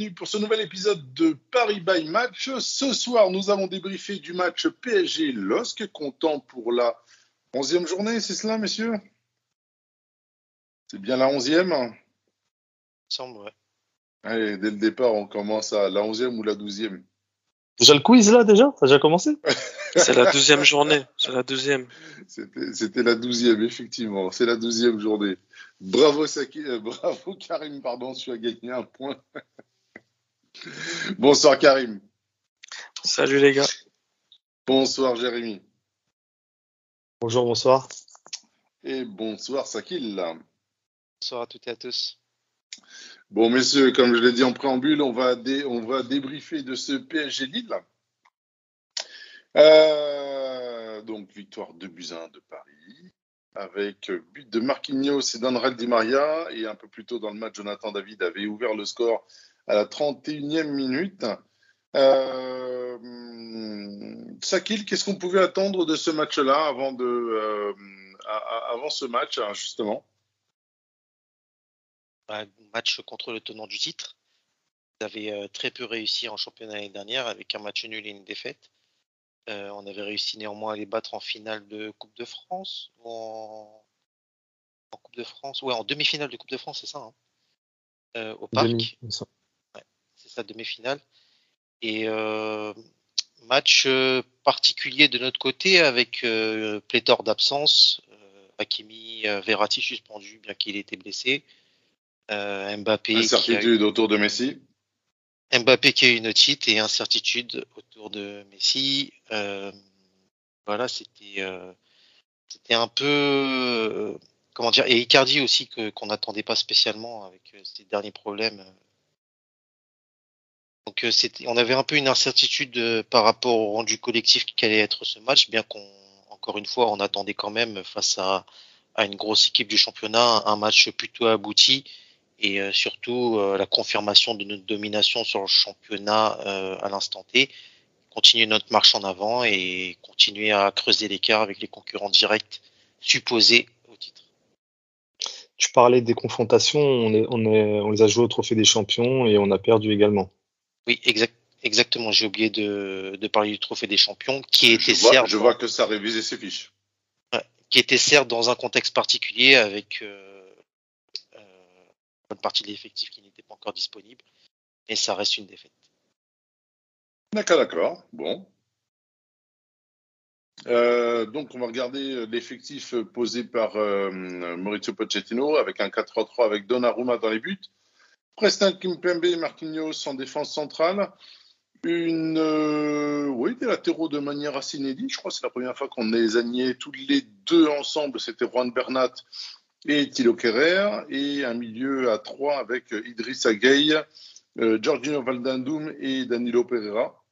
bienvenue pour ce nouvel épisode de Paris by Match. Ce soir, nous allons débriefer du match PSG-LOSC, comptant pour la onzième journée, c'est cela, messieurs? C'est bien la onzième? Semble, ouais. Allez, dès le départ, on commence à la onzième ou la douzième Déjà le quiz là déjà? Ça a déjà commencé? C'est la douzième journée. C'est la douzième. C'était c'était la douzième, effectivement. C'est la douzième journée. Bravo, Saki, euh, bravo Karim, pardon, tu as gagné un point. Bonsoir Karim. Salut les gars. Bonsoir Jérémy. Bonjour, bonsoir. Et bonsoir Sakil. Bonsoir à toutes et à tous. Bon, messieurs, comme je l'ai dit en préambule, on va, dé- on va débriefer de ce PSG Lille. Euh, donc, victoire 2 buts à 1 de Paris, avec but de Marquinhos et d'André Di Maria. Et un peu plus tôt dans le match, Jonathan David avait ouvert le score à la 31e minute. Euh, Sakil, qu'est-ce qu'on pouvait attendre de ce match-là avant, de, euh, avant ce match, hein, justement? Un match contre le tenant du titre. Vous avez euh, très peu réussi en championnat l'année dernière avec un match nul et une défaite. Euh, on avait réussi néanmoins à les battre en finale de Coupe de France ou en, en Coupe de France. Ouais, en demi-finale de Coupe de France, c'est ça. hein Euh, au Parc. Demi, il me semble. c'est sa demi-finale. Et euh, match euh, particulier de notre côté avec euh, pléthore d'absences. Hakimi, Verratti suspendu bien qu'il ait été blessé. Euh, Mbappé, a, Incertitude autour de Messi. Mbappé qui a eu une otite et incertitude autour de Messi. Euh, voilà, c'était euh, c'était un peu comment dire et Icardi aussi que qu'on n'attendait pas spécialement avec ses derniers problèmes. Donc euh, on avait un peu une incertitude euh, par rapport au rendu collectif qu'allait être ce match, bien qu'on encore une fois on attendait quand même face à une grosse équipe du championnat un match plutôt abouti et euh, surtout euh, la confirmation de notre domination sur le championnat euh, à l'instant T, continuer notre marche en avant et continuer à creuser l'écart avec les concurrents directs supposés au titre. Tu parlais des confrontations, on, est, on, est, on les a jouées au Trophée des Champions et on a perdu également. Oui, exact, exactement. J'ai oublié de, de parler du trophée des champions, qui était Je vois, certes, je vois que ça a révisé ses fiches. qui était certes dans un contexte particulier avec euh, euh, une bonne partie de l'effectif qui n'était pas encore disponible, mais ça reste une défaite. D'accord, d'accord. Bon. Euh, donc, on va regarder l'effectif posé par euh, Maurizio Pochettino avec un 4-3-3 avec Donnarumma dans les buts. Preston Kimpembe et Marquinhos en défense centrale. Une, euh, des latéraux de manière assez inédite. Je crois que c'est la première fois qu'on les a niés tous les deux ensemble. C'était Juan Bernat et Thilo Kerrer. Et un milieu à trois avec Idrissa Gueye, euh, Giorgino Valdandum et Danilo Pereira.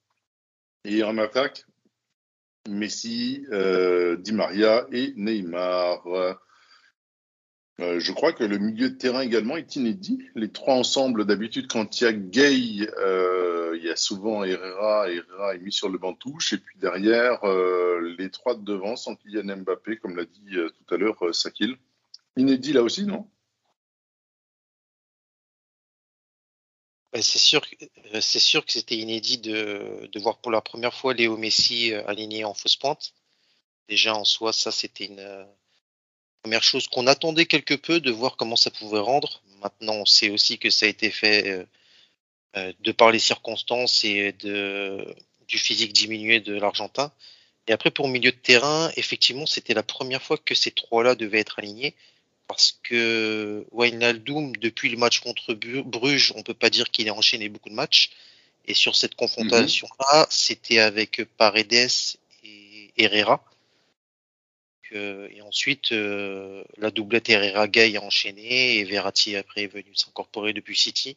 Et en attaque, Messi, euh, Di Maria et Neymar. Euh, je crois que le milieu de terrain également est inédit. Les trois ensemble, d'habitude, quand il y a Gay, euh, il y a souvent Herrera. Herrera est mis sur le banc touche. Et puis derrière, euh, les trois de devant, sans Kylian Mbappé, comme l'a dit tout à l'heure Sakil. Inédit là aussi, non? Ouais, C'est sûr, que- c'était inédit de, de voir pour la première fois Léo Messi aligné en fausse pointe. Déjà en soi, ça c'était une première chose qu'on attendait quelque peu de voir comment ça pouvait rendre. Maintenant, on sait aussi que ça a été fait euh, euh, de par les circonstances et de, du physique diminué de l'Argentin. Et après, pour milieu de terrain, effectivement, c'était la première fois que ces trois-là devaient être alignés parce que Wijnaldum, depuis le match contre Bruges, on peut pas dire qu'il a enchaîné beaucoup de matchs. Et sur cette confrontation-là, c'était avec Paredes et Herrera. Que- et ensuite, euh, la doublette Herrera-Gay a enchaîné et Verratti après est venu s'incorporer depuis City.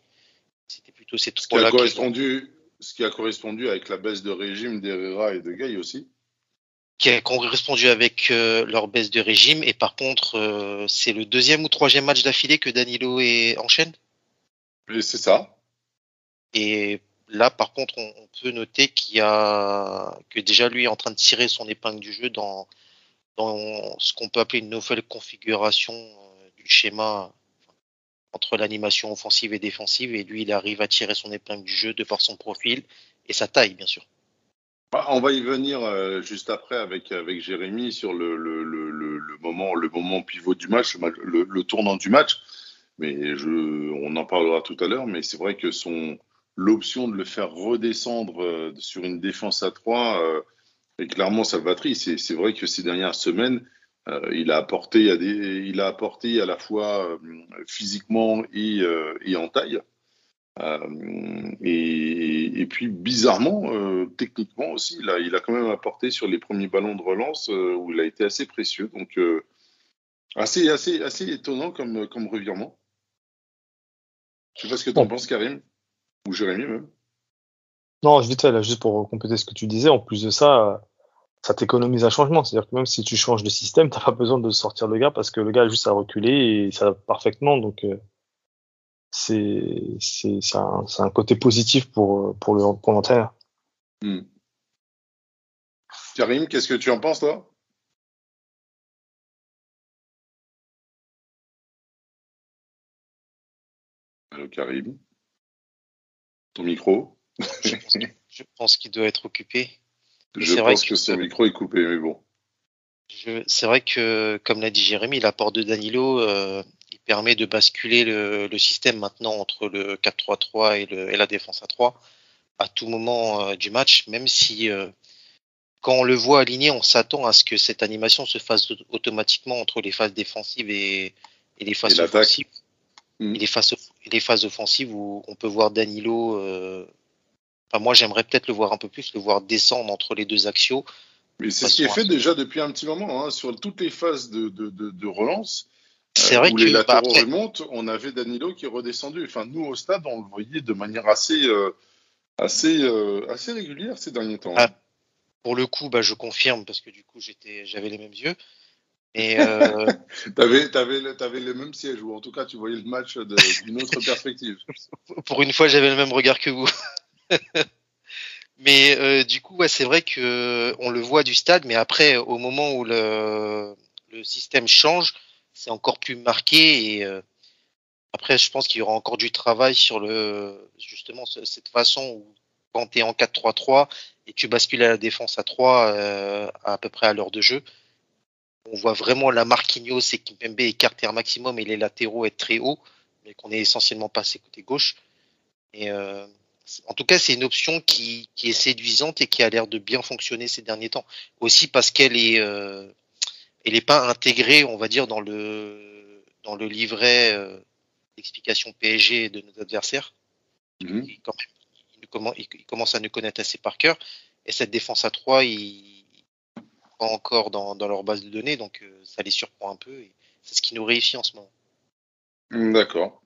C'était plutôt ces ce qui, a trois-là qui ont- correspondu, ce qui a correspondu avec la baisse de régime d'Herrera et de Gay aussi. qui a correspondu avec euh, leur baisse de régime. Et par contre, euh, c'est le deuxième ou troisième match d'affilée que Danilo est enchaîne. C'est ça. Et là, par contre, on, on peut noter qu'il y a que déjà lui est en train de tirer son épingle du jeu dans dans ce qu'on peut appeler une nouvelle configuration euh, du schéma entre l'animation offensive et défensive. Et lui, il arrive à tirer son épingle du jeu de par son profil et sa taille, bien sûr. Bah, on va y venir euh, juste après avec, avec Jérémy sur le, le, le, moment, le moment pivot du match, le, tournant du match. Mais je, on en parlera tout à l'heure. Mais c'est vrai que l'option de le faire redescendre euh, sur une défense à 3 euh, est clairement salvatrice. Et c'est vrai que ces dernières semaines, euh, il a apporté à des, il a apporté à la fois euh, physiquement et, euh, et en taille. Et, et, puis bizarrement, techniquement aussi, il a, il a quand même apporté sur les premiers ballons de relance où il a été assez précieux. Donc assez, assez, assez étonnant comme, comme revirement. Je sais pas ce que tu en penses, Karim ou Jérémy même. Non, vite fait, là, juste pour compléter ce que tu disais, en plus de ça, ça t'économise un changement. C'est-à-dire que même si tu changes de système, t'as pas besoin de sortir le gars parce que le gars a juste à reculer et ça va parfaitement. Donc, euh, c'est c'est un, un, côté positif pour pour le pour l'entraîneur. Hmm. Karim, qu'est-ce que tu en penses toi? Allô Karim, ton micro? je pense, je pense qu'il doit être occupé. Je pense que, que son micro est coupé, mais bon. C'est vrai que, comme l'a dit Jérémy, l'apport de Danilo, euh, il permet de basculer le, le, système maintenant entre le 4-3-3 et, et, la défense à 3 à tout moment euh, du match, même si euh, quand on le voit aligné, on s'attend à ce que cette animation se fasse automatiquement entre les phases défensives et, et les phases offensives. Mmh. Et, les phases, les phases offensives où on peut voir Danilo euh, Enfin, moi, j'aimerais peut-être le voir un peu plus, le voir descendre entre les deux axiaux. Mais c'est ce qui est fait déjà depuis un petit moment, hein, sur toutes les phases de, de, de, de relance. C'est euh, vrai où que les latéraux bah, après... remontent, on avait Danilo qui est redescendu. Enfin, nous au stade, on le voyait de manière assez, euh, assez, euh, assez régulière ces derniers temps. Ah, pour le coup, bah, je confirme parce que du coup, j'avais les mêmes yeux. Et euh... t'avais, t'avais, t'avais le même siège ou en tout cas, tu voyais le match d'une autre perspective. pour une fois, j'avais le même regard que vous. mais euh, du coup, ouais, c'est vrai que on le voit du stade, mais après, au moment où le, le système change, c'est encore plus marqué. Et euh, après, je pense qu'il y aura encore du travail sur le justement cette façon où quand tu es en 4-3-3 et tu bascules à la défense à 3 euh, à, peu près à l'heure de jeu, on voit vraiment la Marquinhos et Kimpembe écarter un maximum et les latéraux être très hauts, mais qu'on est essentiellement passé côté gauche. Et euh, en tout cas, c'est une option qui, qui, est séduisante et qui a l'air de bien fonctionner ces derniers temps. Aussi parce qu'elle est, euh, elle pas intégrée, on va dire, dans le, dans le livret euh, d'explication PSG de nos adversaires. Mm-hmm. Il, quand même, il, il, commence à nous connaître assez par cœur. Et cette défense à 3, il pas encore dans, dans, leur base de données, donc euh, ça les surprend un peu. Et c'est ce qui nous réussit en ce moment. D'accord.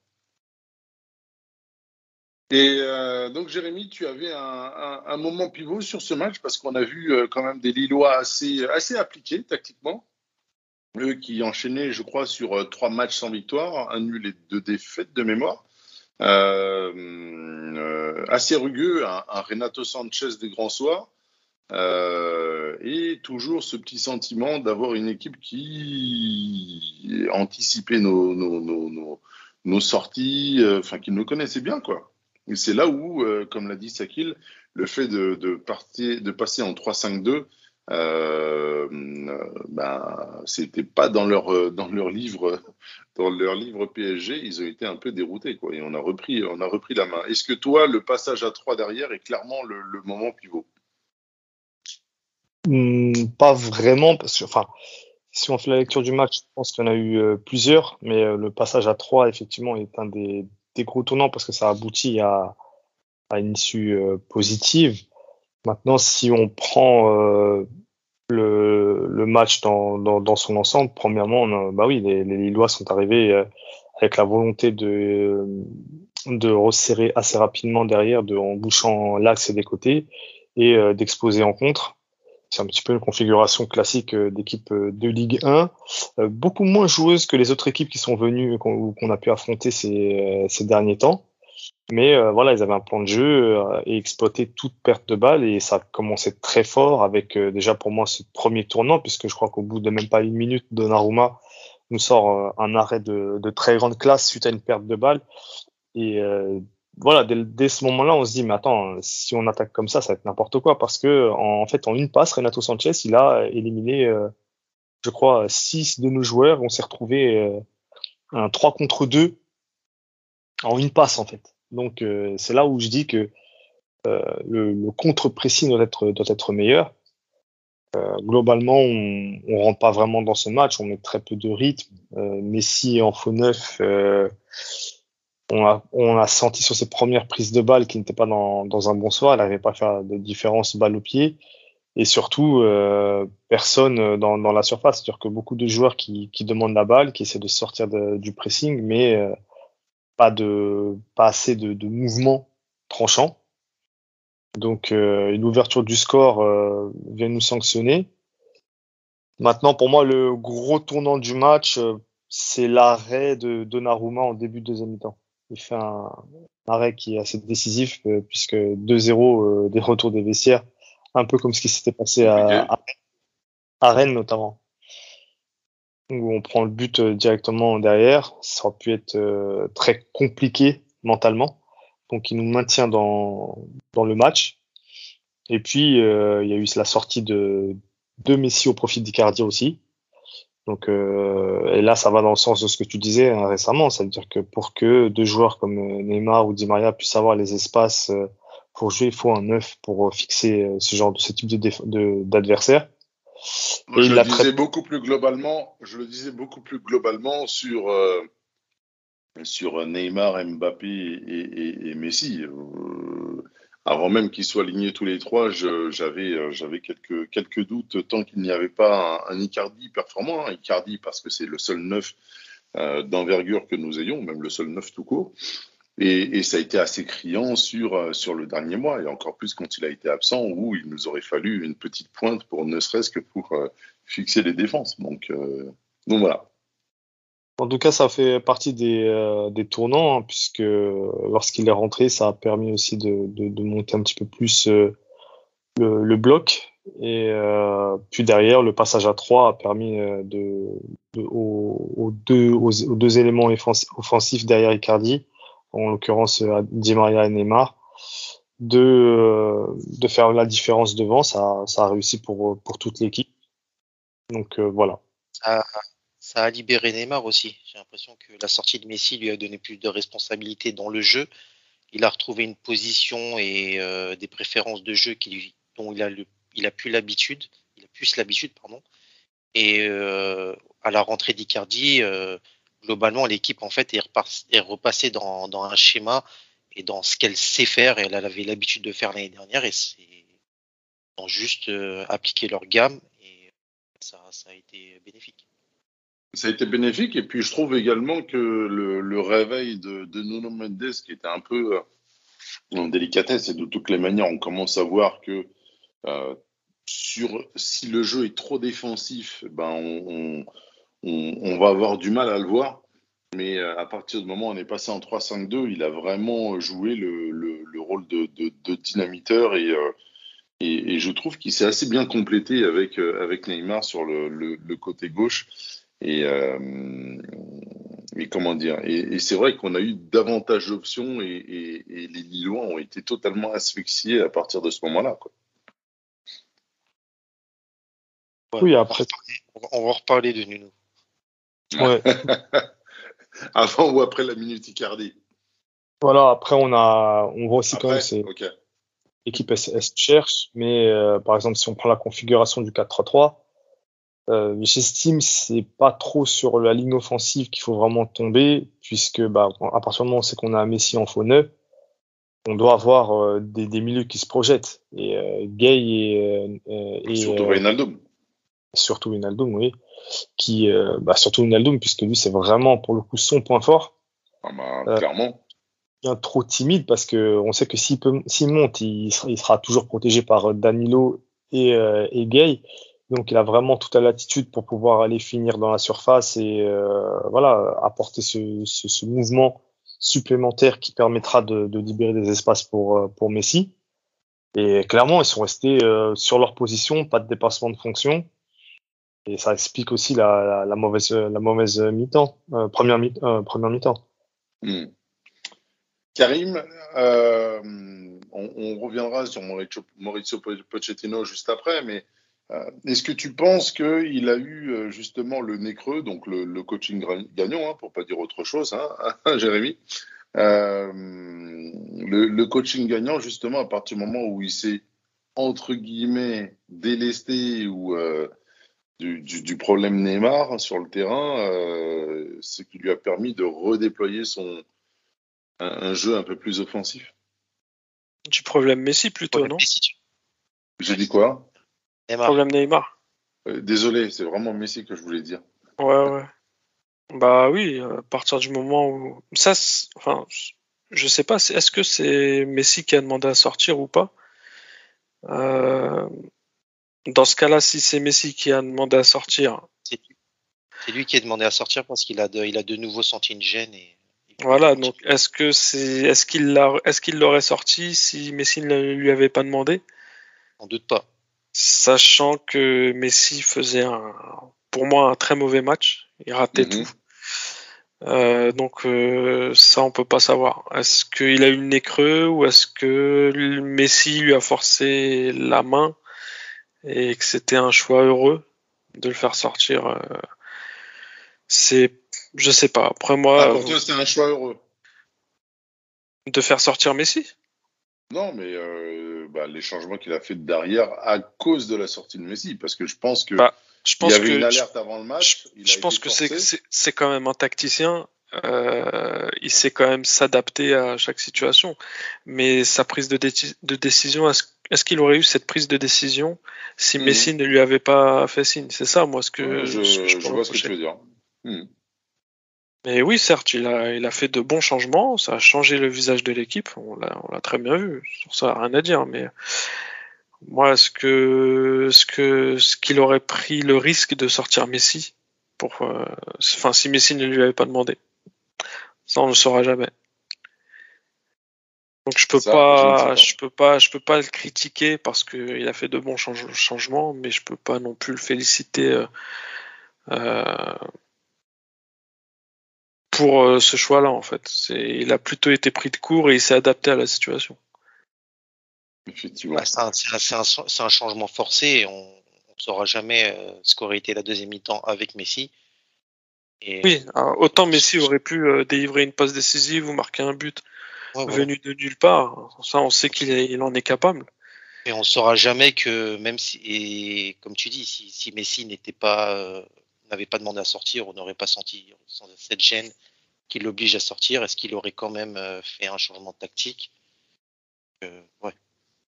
Et euh, donc, Jérémy, tu avais un, moment pivot sur ce match parce qu'on a vu euh, quand même des Lillois assez, appliqués tactiquement. Eux qui enchaînaient, je crois, sur euh, trois matchs sans victoire, un nul et deux défaites de mémoire. Euh, euh, assez rugueux, un, Renato Sanchez des grands soirs. et toujours ce petit sentiment d'avoir une équipe qui anticipait nos, sorties, enfin, qui nous connaissait bien, quoi. C'est là où, euh, comme l'a dit Sakil, le fait de, passer en 3-5-2, euh, ben, c'était pas dans leur livre dans leur livre PSG, ils ont été un peu déroutés. Et on a repris on a repris la main. Est-ce que toi, le passage à 3 derrière est clairement le, moment pivot? Mmh, Pas vraiment, parce que. Si on fait la lecture du match, je pense qu'il y en a eu euh, plusieurs, mais euh, le passage à 3, effectivement, est un des, des gros tournants parce que ça aboutit à, à une issue euh, positive. Maintenant, si on prend euh, le, match dans, dans, son ensemble, premièrement, bah oui, les, les Lillois sont arrivés euh, avec la volonté de, de resserrer assez rapidement derrière, de, en bouchant l'axe des côtés et d'exploser en contre. C'est un petit peu une configuration classique euh, d'équipe euh, de Ligue 1, beaucoup moins joueuse que les autres équipes qui sont venues qu'on a pu affronter ces, ces derniers temps. Mais voilà, ils avaient un plan de jeu et exploitaient toute perte de balle et ça a commencé très fort avec déjà pour moi ce premier tournant puisque je crois qu'au bout de même pas une minute, Donnarumma nous sort un arrêt de, de, très grande classe suite à une perte de balle et voilà, dès, ce moment-là, on se dit, mais attends, si on attaque comme ça, ça va être n'importe quoi, parce que en, fait, en une passe, Renato Sanchez, il a éliminé, euh, je crois, six de nos joueurs. On s'est retrouvé euh, un 3 contre 2 en une passe, en fait. Donc, euh, c'est là où je dis que le, le contre-précis doit être, doit être meilleur. globalement, on, on rentre pas vraiment dans ce match, on met très peu de rythme. Messi en faux neuf on a, senti sur ses premières prises de balles qu'il n'était pas dans, un bon soir, elle n'avait pas à faire de différence balle au pied. Et surtout, euh, personne dans, dans la surface. C'est-à-dire que beaucoup de joueurs qui, demandent la balle, qui essaient de sortir du pressing, mais euh, pas, assez de, de mouvement tranchant. Donc, euh, une ouverture du score euh, vient nous sanctionner. Maintenant, pour moi, le gros tournant du match, euh, c'est l'arrêt de Donnarumma en début de deuxième mi-temps il fait un, arrêt qui est assez décisif euh, puisque 2-0 euh, des retours des vestiaires, un peu comme ce qui s'était passé à, à, Rennes. Notamment, où on prend le but euh, directement derrière. Ça aurait pu être très compliqué mentalement, donc il nous maintient dans, dans le match. Et puis il y a eu la sortie de, de Messi au profit d'Icardi aussi, donc, euh, et là, ça va dans le sens de ce que tu disais hein, récemment, ça veut dire que pour que deux joueurs comme euh, Neymar ou Di Maria puissent avoir les espaces euh, pour jouer, il faut un neuf pour fixer ce genre de ce type de d'adversaire. je le disais beaucoup plus globalement. Je le disais beaucoup plus globalement sur sur Neymar, Mbappé et, et, et Messi avant même qu'ils soient alignés tous les trois, j'avais euh, j'avais quelques quelques doutes tant qu'il n'y avait pas un, Icardi performant, un Icardi parce que c'est le seul neuf euh, d'envergure que nous ayons, même le seul neuf tout court. Et, et, ça a été assez criant sur euh, sur le dernier mois et encore plus quand il a été absent où il nous aurait fallu une petite pointe pour ne serait-ce que pour euh, fixer les défenses. Donc donc voilà. En tout cas, ça fait partie des, euh, des tournants, hein, puisque lorsqu'il est rentré, ça a permis aussi de, de, de monter un petit peu plus euh, le, le, bloc. Et euh, puis derrière, le passage à 3 a permis euh, de, de aux, aux, deux, aux, deux éléments offensifs derrière Icardi, en l'occurrence Di Maria et Neymar, de, de faire la différence devant. Ça, ça a réussi pour, pour toute l'équipe. Donc voilà. Ah, ça a libéré Neymar aussi. J'ai l'impression que la sortie de Messi lui a donné plus de responsabilités dans le jeu. Il a retrouvé une position et euh, des préférences de jeu dont il a, plus l'habitude. Il a plus l'habitude, pardon. Et euh, à la rentrée d'Icardi, euh, globalement, l'équipe en fait est, repassée dans, un schéma et dans ce qu'elle sait faire. Et elle avait l'habitude de faire l'année dernière. Et c'est juste appliquer leur gamme. Et ça a été bénéfique ça a été bénéfique. Et puis, je trouve également que le, réveil de, de, Nuno Mendes, qui était un peu euh, en délicatesse, et de toutes les manières, on commence à voir que euh, si le jeu est trop défensif, ben on, va avoir du mal à le voir. Mais euh, à partir du moment où on est passé en 3-5-2, il a vraiment joué le, le, le rôle de, dynamiteur et, je trouve qu'il s'est assez bien complété avec, Neymar sur le côté gauche. Et, euh, et comment dire Et, et c'est vrai qu'on a eu davantage d'options et, et, et, les Lillois ont été totalement asphyxiés à partir de ce moment-là. Quoi. oui, après. On va reparler de Nuno. Ouais. Avant ou après la minute Icardi Voilà, après, on, a, on voit aussi après, quand même c'est okay. l'équipe elle, cherche, mais euh, par exemple, si on prend la configuration du 4-3-3, euh, J'estime c'est pas trop sur la ligne offensive qu'il faut vraiment tomber, puisque bah, à partir du moment où c'est qu'on a un Messi en faux neuf, on doit avoir euh, des, des, milieux qui se projettent. Et euh, Gay et, euh, et surtout Wijnaldum. Surtout Wijnaldum, oui. Qui, bah, surtout Wijnaldum, puisque lui c'est vraiment pour le coup son point fort. Ah bah, clairement. Bien trop timide parce que on sait que s'il monte, il, il, sera toujours protégé par Danilo et, et Gay. Donc il a vraiment toute la latitude pour pouvoir aller finir dans la surface et euh, voilà apporter ce, ce, ce, mouvement supplémentaire qui permettra de, de, libérer des espaces pour euh, pour Messi. Et clairement ils sont restés euh, sur leur position, pas de dépassement de fonction. Et ça explique aussi la, la, la mauvaise la mauvaise mi-temps, euh, première mi première mi-temps. Hmm. Karim, euh, on, on, reviendra sur Maurizio, Maurizio Pochettino juste après, mais euh, est-ce que tu penses qu'il a eu euh, justement le nez creux, donc le, le coaching gagnant, hein, pour pas dire autre chose, hein, Jérémy, euh, le, le, coaching gagnant justement à partir du moment où il s'est entre guillemets délesté ou euh, du, du, du, problème Neymar sur le terrain, euh, ce qui lui a permis de redéployer son un, un jeu un peu plus offensif? Du problème Messi plutôt, problème non? J'ai dit quoi? Neymar. Problème Neymar. Euh, désolé, c'est vraiment Messi que je voulais dire. Ouais, ouais. Bah oui, à partir du moment où ça, enfin, je sais pas, est-ce que c'est Messi qui a demandé à sortir ou pas? Euh, Dans ce cas-là, si c'est Messi qui a demandé à sortir, c'est lui qui a demandé à sortir parce qu'il a de, il a de nouveau senti une gêne et. Voilà, donc est-ce que c'est, est-ce qu'il l'a, est-ce qu'il l'aurait sorti si Messi ne lui avait pas demandé? On doute pas sachant que Messi faisait un, pour moi un très mauvais match, il ratait -hmm. tout. Euh, donc euh, ça on peut pas savoir. Est-ce qu'il a eu le nez creux ou est-ce que Messi lui a forcé la main et que c'était un choix heureux de le faire sortir euh, C'est, je sais pas. Après moi, ah, pour toi c'est un choix heureux de faire sortir Messi? Non, mais euh, bah, les changements qu'il a fait derrière à cause de la sortie de Messi, parce que je pense que bah, je pense il y avait que, une alerte avant le match. Je, je pense que c'est quand même un tacticien. Euh, il sait quand même s'adapter à chaque situation, mais sa prise de, de décision, est-ce est qu'il aurait eu cette prise de décision si mmh. Messi ne lui avait pas fait signe? C'est ça, moi, ce que ouais, je, je, je, vois ce que tu veux dire. Mmh. Mais oui, certes, il a, il a fait de bons changements, ça a changé le visage de l'équipe, on l'a très bien vu, sur ça, rien à dire, mais moi, est-ce que, ce que, ce qu'il aurait pris le risque de sortir Messi pour, euh, enfin, si Messi ne lui avait pas demandé, ça on ne le saura jamais. Donc je peux ça, pas, je, je, peux pas, je peux pas le critiquer parce qu'il a fait de bons change changements, mais je peux pas non plus le féliciter. Euh, euh, pour euh, ce choix-là, en fait. Il a plutôt été pris de court et il s'est adapté à la situation. Effectivement. Bah, c'est un, un, un, changement forcé et on ne saura jamais euh, ce qu'aurait été la deuxième mi-temps avec Messi. Et... Oui, autant Messi aurait pu euh, délivrer une passe décisive ou marquer un but ouais, venu de nulle part. Ça, on sait qu'il il en est capable. Et on ne saura jamais que, même si, et comme tu dis, si, si Messi n'était pas, euh, n'avait pas demandé à sortir, on n'aurait pas senti cette gêne qui l'oblige à sortir. Est-ce qu'il aurait quand même euh, fait un changement tactique? Euh, Ouais,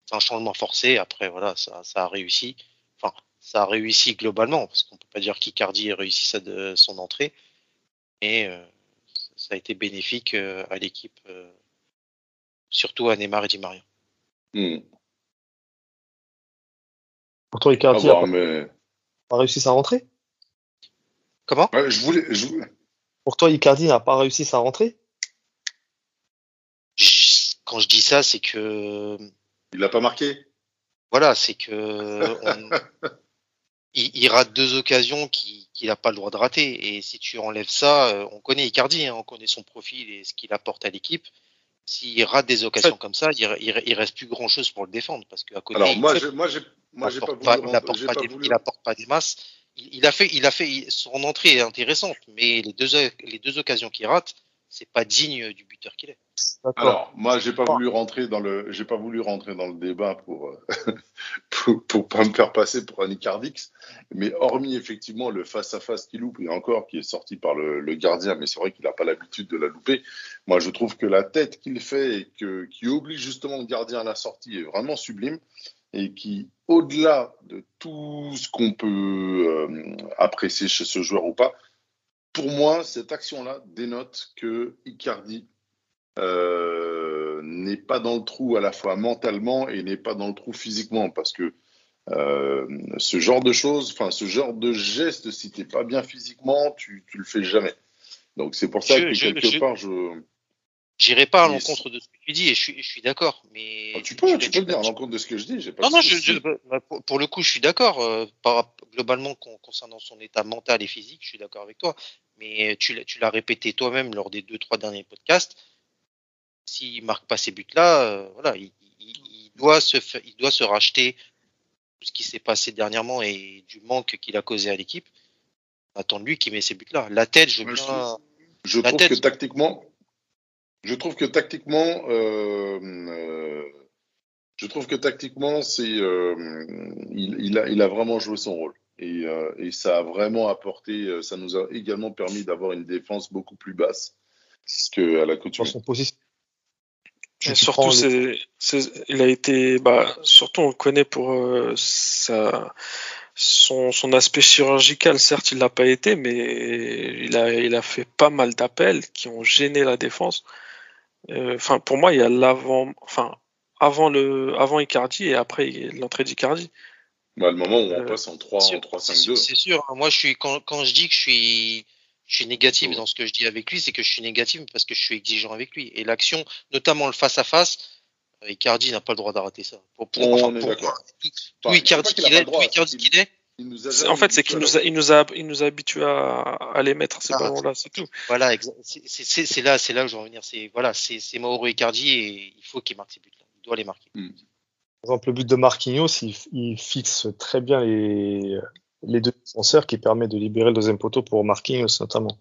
c'est un changement forcé. Après, voilà, ça, ça, a réussi. Enfin, ça a réussi globalement, parce qu'on peut pas dire qu'Icardi ait réussi de, son entrée, mais euh, ça a été bénéfique euh, à l'équipe, euh, surtout à Neymar et Di Maria. Hmm. Pourtant, Icardi a, mais... a réussi sa rentrée Comment ouais, je voulais, je... Pour toi, Icardi n'a pas réussi sa rentrée? Quand je dis ça, c'est que. Il l'a pas marqué? Voilà, c'est que. on... il, il, rate deux occasions qu'il qu n'a pas le droit de rater. Et si tu enlèves ça, euh, on connaît Icardi, hein, on connaît son profil et ce qu'il apporte à l'équipe. S'il rate des occasions comme ça, il, il, il, reste plus grand chose pour le défendre parce qu'à côté, Alors, moi, moi, moi, j'ai pas, pas, il n'apporte pas, pas, des, pas des masses il a fait, il a fait son entrée est intéressante, mais les deux, les deux occasions qu'il rate, c'est pas digne du buteur qu'il est. Alors, moi, j'ai pas voulu rentrer dans le, j'ai pas voulu rentrer dans le débat pour, pour, pour, pas me faire passer pour un Icardix, mais hormis effectivement le face à face qu'il loupe et encore qui est sorti par le, le gardien, mais c'est vrai qu'il n'a pas l'habitude de la louper. Moi, je trouve que la tête qu'il fait et que, qui oblige justement le gardien à la sortie est vraiment sublime et qui, au-delà de tout ce qu'on peut euh, apprécier chez ce joueur ou pas, pour moi, cette action-là dénote que Icardi euh, n'est pas dans le trou à la fois mentalement et n'est pas dans le trou physiquement, parce que Euh, ce genre de choses, enfin ce genre de geste, si t'es pas bien physiquement, tu, tu le fais jamais. Donc c'est pour ça Je- que je- quelque je- part je. J'irai pas à l'encontre de ce que tu dis et je suis, je suis d'accord. Mais Ah, tu peux, tu peux le dire à l'encontre de ce que je dis. J'ai pas Non, non, je, je- bah, pour, le coup, je suis d'accord. euh, par- globalement, con- concernant son état mental et physique, je suis d'accord avec toi. Mais tu, l'as- tu l'as répété toi-même lors des deux, trois derniers podcasts. S'il marque pas ces buts-là, euh, voilà, il, il- il doit se, il doit se racheter tout ce qui s'est passé dernièrement et du manque qu'il a causé à l'équipe. On attend de lui qu'il met ces buts-là. La tête, je veux je bien. Je La trouve tête. que tactiquement, je trouve que tactiquement, euh, euh, je trouve que tactiquement, c'est, euh, il, il a, il a vraiment joué son rôle et, euh, et ça a vraiment apporté, ça nous a également permis d'avoir une défense beaucoup plus basse que à la Sur coutume. son position. Et surtout, c'est, c'est- il a été, bah, surtout on le connaît pour euh, sa, son, son aspect chirurgical. Certes, il l'a pas été, mais il a, il a fait pas mal d'appels qui ont gêné la défense. Euh, Enfin, pour moi, il y a l'avant, enfin, avant le, avant Icardi et après l'entrée d'Icardi. Bah, le moment où on Euh, passe en 3, C'est en 3, 5, c'est 2. sûr, c'est sûr. hein. Moi, je suis quand, quand je dis que je suis, je suis négatif Ouais. dans ce que je dis avec lui, c'est que je suis négatif parce que je suis exigeant avec lui. Et l'action, notamment le face à face, Icardi n'a pas le droit d'arrêter ça. Pour, pour- On enfin, est pour Enfin, Icardi qu'il est, il- nous a En fait, c'est qu'il nous a, il nous a, il nous a habitués à, à les mettre ces Ah, ballons-là, c'est tout. voilà, c'est- là, c'est là où je veux revenir. C'est voilà, c'est c'est Mauro Icardi et il faut qu'il marque ses buts là. Il doit les marquer. Par exemple, le but de Marquinhos, il, il fixe très bien les, les deux défenseurs qui permet de libérer le deuxième poteau pour Marquinhos notamment.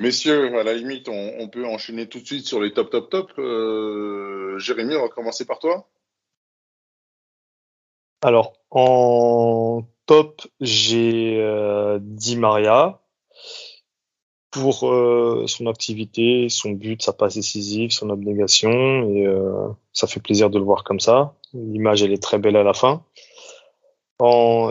Messieurs, à la limite, on, on peut enchaîner tout de suite sur les top, top, top. Euh, Jérémy, on va commencer par toi. Alors, en top, j'ai euh, Di Maria pour euh, son activité, son but, sa passe décisive, son abnégation, et euh, ça fait plaisir de le voir comme ça. L'image, elle est très belle à la fin.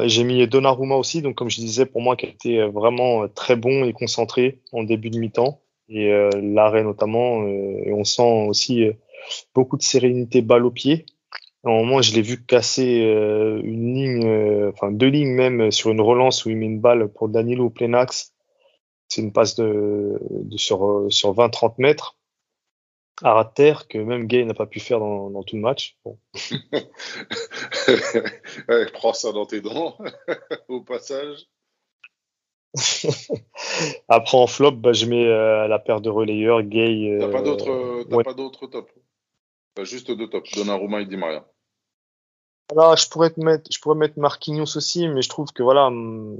J'ai mis Donnarumma aussi, donc comme je disais, pour moi, qui a été vraiment euh, très bon et concentré en début de mi-temps, et euh, l'arrêt notamment, euh, on sent aussi euh, beaucoup de sérénité balle au pied. Un moment, je l'ai vu casser euh, une ligne, euh, enfin deux lignes même euh, sur une relance où il met une balle pour Danilo au plein axe. C'est une passe de, de sur, sur 20-30 mètres à ras de terre que même Gay n'a pas pu faire dans, dans tout le match. Bon. Ouais, prends ça dans tes dents, au passage. Après en flop, bah, je mets euh, la paire de relayeurs, Gay. T'as pas d'autres, t'as ouais. pas d'autres top. T'as juste deux tops, Donnarumma et Di Maria. Là, je pourrais te mettre, je pourrais mettre Marquinhos aussi, mais je trouve que voilà, hum,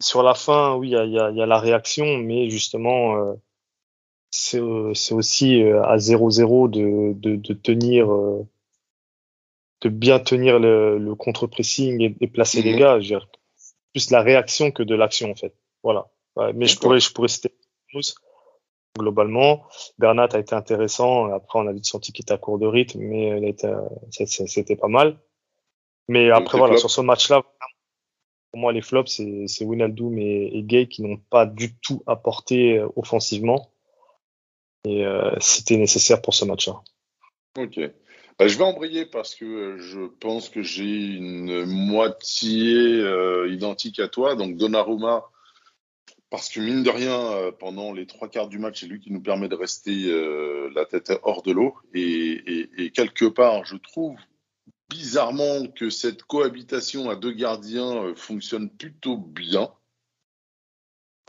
sur la fin, oui, il y a, il y a- il y a la réaction, mais justement, euh, c'est euh, c'est aussi euh, à 0-0 de, de, de tenir, euh, de bien tenir le, le contre-pressing et, et placer les Mhm. gars. Je veux dire, plus la réaction que de l'action en fait. Voilà. Ouais, mais je pourrais, je pourrais citer Marquinhos. Globalement. Bernat a été intéressant. Après, on a vite senti qu'il était à court de rythme, mais il c'était pas mal. Mais après, voilà, sur ce match-là, pour moi, les flops, c'est c'est Wijnaldum et, et Gay qui n'ont pas du tout apporté euh, offensivement. Et euh, c'était nécessaire pour ce match-là. Ok. Bah, je vais embrayer parce que euh, je pense que j'ai une moitié euh, identique à toi. Donc Donnarumma, parce que mine de rien, euh, pendant les trois quarts du match, c'est lui qui nous permet de rester euh, la tête hors de l'eau. Et, et- et quelque part, je trouve bizarrement que cette cohabitation à deux gardiens euh, fonctionne plutôt bien.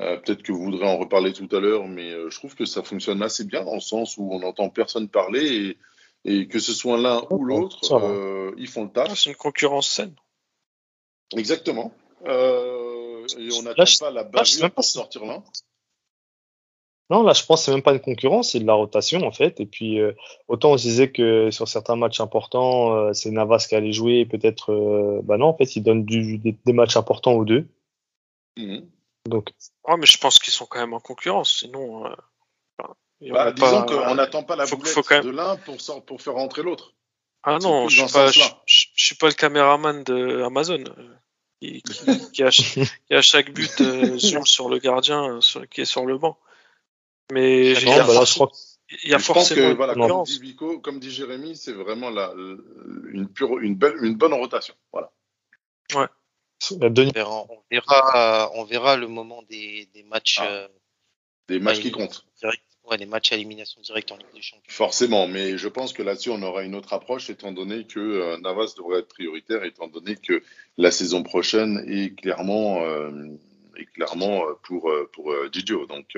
Euh, Peut-être que vous voudrez en reparler tout à l'heure, mais je trouve que ça fonctionne assez bien dans le sens où on n'entend personne parler et, et que ce soit l'un ou l'autre, euh, ils font le Ah, taf. c'est une concurrence saine. Exactement. Euh, et on Là, n'attend je- pas la là, je sais bavure pour sortir l'un. Non, là, je pense que c'est même pas une concurrence, c'est de la rotation en fait. Et puis, euh, autant on se disait que sur certains matchs importants, euh, c'est Navas qui allait jouer, peut-être, euh, bah non, en fait, il donne du, des, des matchs importants aux deux. Mhm. Donc, Ouais, mais je pense qu'ils sont quand même en concurrence, sinon. euh, enfin, Bah, disons pas- qu'on n'attend pas la faut- boulette faut quand même- de l'un pour, faire rentrer l'autre. Ah non, je suis pas, je, sens-là. je- je suis pas le caméraman de Amazon euh, qui, qui, ch- qui à chaque but euh, zoome sur le gardien euh, sur- qui est sur le banc. Mais non, bah là, je crois il y a je forcément pense que, une voilà, comme dit Vico, comme dit Jérémy, c'est vraiment la, une, pure, une, belle, une bonne rotation. Voilà. A deux On verra, on verra, on verra le moment des, des matchs, Ah. euh, Des matchs Ouais, qui comptent. Des matchs à élimination directe en Ligue des Champions. Forcément, mais je pense que là-dessus, on aura une autre approche, étant donné que euh, Navas devrait être prioritaire, étant donné que la saison prochaine est clairement, euh, est clairement euh, pour, pour euh, Gigio. Donc,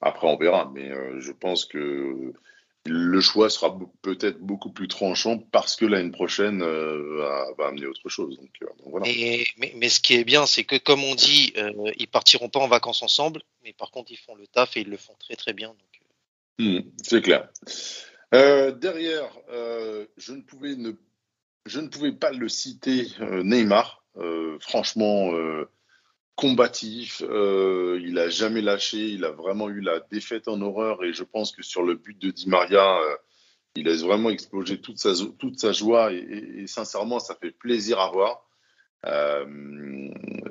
après, on verra. Mais je pense que le choix sera peut-être beaucoup plus tranchant parce que l'année prochaine euh, va, va amener autre chose. Donc, euh, donc voilà. Mais, mais, mais ce qui est bien, c'est que comme on dit, euh, ils partiront pas en vacances ensemble, mais par contre, ils font le taf et ils le font très très bien. Donc, Hmm, c'est clair. Euh, derrière, euh, je, ne pouvais pas le citer, euh, Neymar. Franchement, combatif. il a jamais lâché. Il a vraiment eu la défaite en horreur. Et je pense que sur le but de Di Maria, il laisse vraiment exploser toute sa, joie. Et, sincèrement, ça fait plaisir à voir.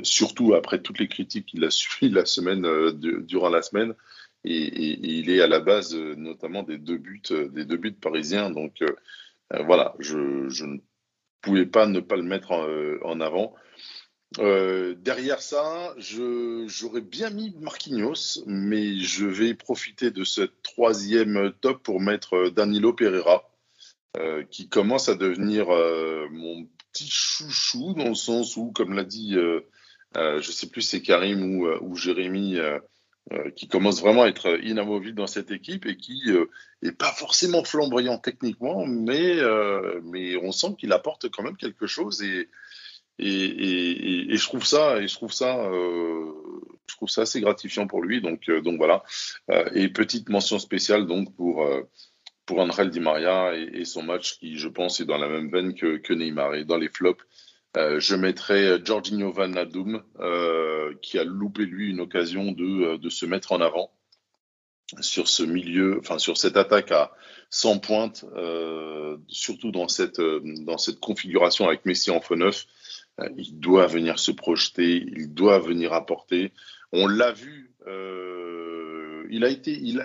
Surtout après toutes les critiques qu'il a suivies la semaine, durant la semaine et, il est à la base euh, notamment des deux buts, euh, des deux buts parisiens. Donc euh, voilà, je, je ne pouvais pas ne pas le mettre en, avant. Derrière ça, j'aurais bien mis Marquinhos, mais je vais profiter de ce troisième top pour mettre Danilo Pereira, qui commence à devenir mon petit chouchou dans le sens où, comme l'a dit, je sais plus si c'est Karim ou, ou Jérémy, euh, euh, qui commence vraiment à être inamovible dans cette équipe et qui euh, est pas forcément flamboyant techniquement, mais, euh, mais on sent qu'il apporte quand même quelque chose et, et, et, je trouve ça, et je trouve ça, euh, je trouve ça assez gratifiant pour lui. Donc, euh, donc voilà. Euh, et petite mention spéciale donc pour euh, pour Angel Di Maria et, et son match qui, je pense, est dans la même veine que, que Neymar. Et dans les flops, euh, je mettrais Jorginho Van Nadoum, euh, qui a loupé lui une occasion de, se mettre en avant sur ce milieu, enfin sur cette attaque à 100 pointes, euh, surtout dans cette, euh, configuration avec Messi en faux neuf. Euh, il doit venir se projeter, il doit venir apporter. On l'a vu, euh, il a,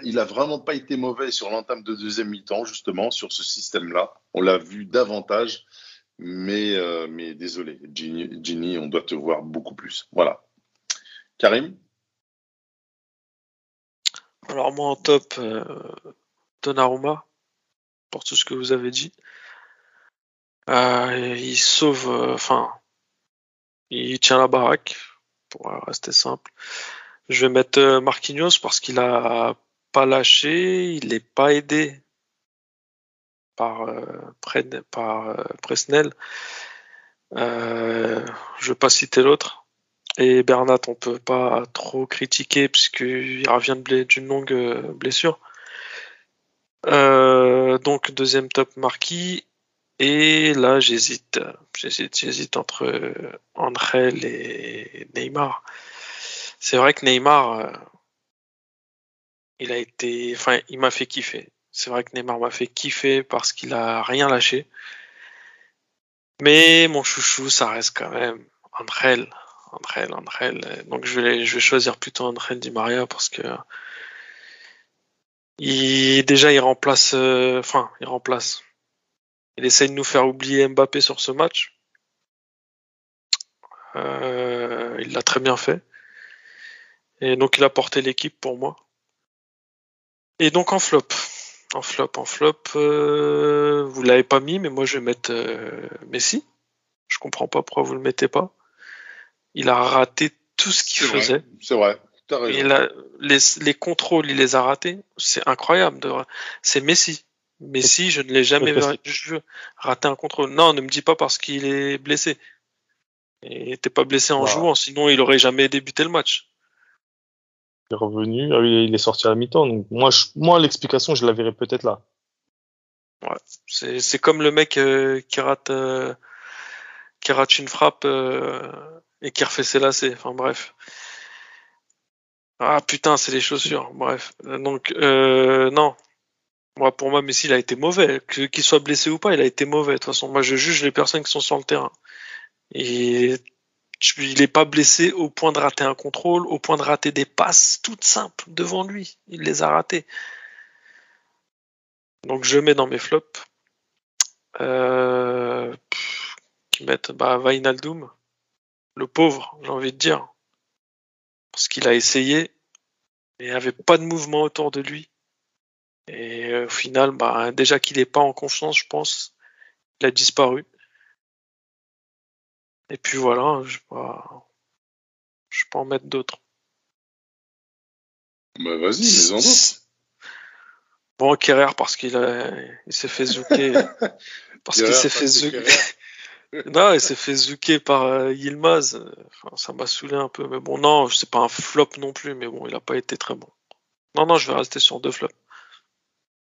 il a vraiment pas été mauvais sur l'entame de deuxième mi-temps justement sur ce système-là. On l'a vu davantage, mais euh, mais désolé, Ginny, on doit te voir beaucoup plus. Voilà. Karim? Alors moi en top, euh, Donnarumma, pour tout ce que vous avez dit. Euh, il sauve, euh, enfin, il tient la baraque, pour rester simple. Je vais mettre Marquinhos parce qu'il a pas lâché, il n'est pas aidé par, euh, euh, Presnel. Euh, je vais pas citer l'autre. Et Bernat, on peut pas trop critiquer puisqu'il revient d'une longue blessure. Donc deuxième top marquis. Et là, j'hésite, j'hésite, entre Angel et Neymar. C'est vrai que Neymar, il a été, enfin, il m'a fait kiffer. C'est vrai que Neymar m'a fait kiffer parce qu'il a rien lâché. Mais mon chouchou, ça reste quand même Angel. Angel, Angel. Donc je vais, je vais choisir plutôt Angel Di Maria parce que déjà il remplace, euh, enfin il remplace. Il essaye de nous faire oublier Mbappé sur ce match. Euh, il l'a très bien fait. Et donc il a porté l'équipe pour moi. Et donc en flop. En flop, en flop, euh, vous l'avez pas mis, mais moi je vais mettre euh, Messi. Je comprends pas pourquoi vous le mettez pas. Il a raté tout ce qu'il faisait. C'est vrai. Et là, les, les contrôles, il les a ratés. C'est incroyable. De... C'est Messi. Messi, je ne l'ai jamais vu rater un contrôle. Non, ne me dis pas parce qu'il est blessé. Il n'était pas blessé en Voilà. jouant, sinon il aurait jamais débuté le match. Est revenu, ah il est sorti à la mi-temps. Donc moi, je- moi l'explication, je la verrai peut-être là. C'est c'est comme le mec euh, qui rate euh, qui rate une frappe euh, et qui refait ses lacets. Enfin bref. Ah putain, c'est les chaussures. Bref. Donc non. Moi pour moi Messi il a été mauvais. Qu'il soit blessé ou pas, il a été mauvais. De toute façon, moi je juge les personnes qui sont sur le terrain. Et il est pas blessé au point de rater un contrôle, au point de rater des passes toutes simples devant lui. Il les a ratées. Donc je mets dans mes flops euh, qui mettent bah, Vainaldum, le pauvre, j'ai envie de dire, parce qu'il a essayé, mais il n'y avait pas de mouvement autour de lui. Et euh, au final, bah, déjà qu'il n'est pas en confiance, je pense, il a disparu. Et puis voilà, je ne pas, je peux en mettre d'autres. Bah vas-y, les en d'autres. Bon, Kerrer parce qu'il il s'est fait zouker. parce qu'il s'est fait zouker. non, il s'est fait zouker par euh, Yilmaz. Enfin, ça m'a saoulé un peu. Mais bon, non, c'est pas un flop non plus. Mais bon, il a pas été très bon. Non, non, je vais rester sur deux flops.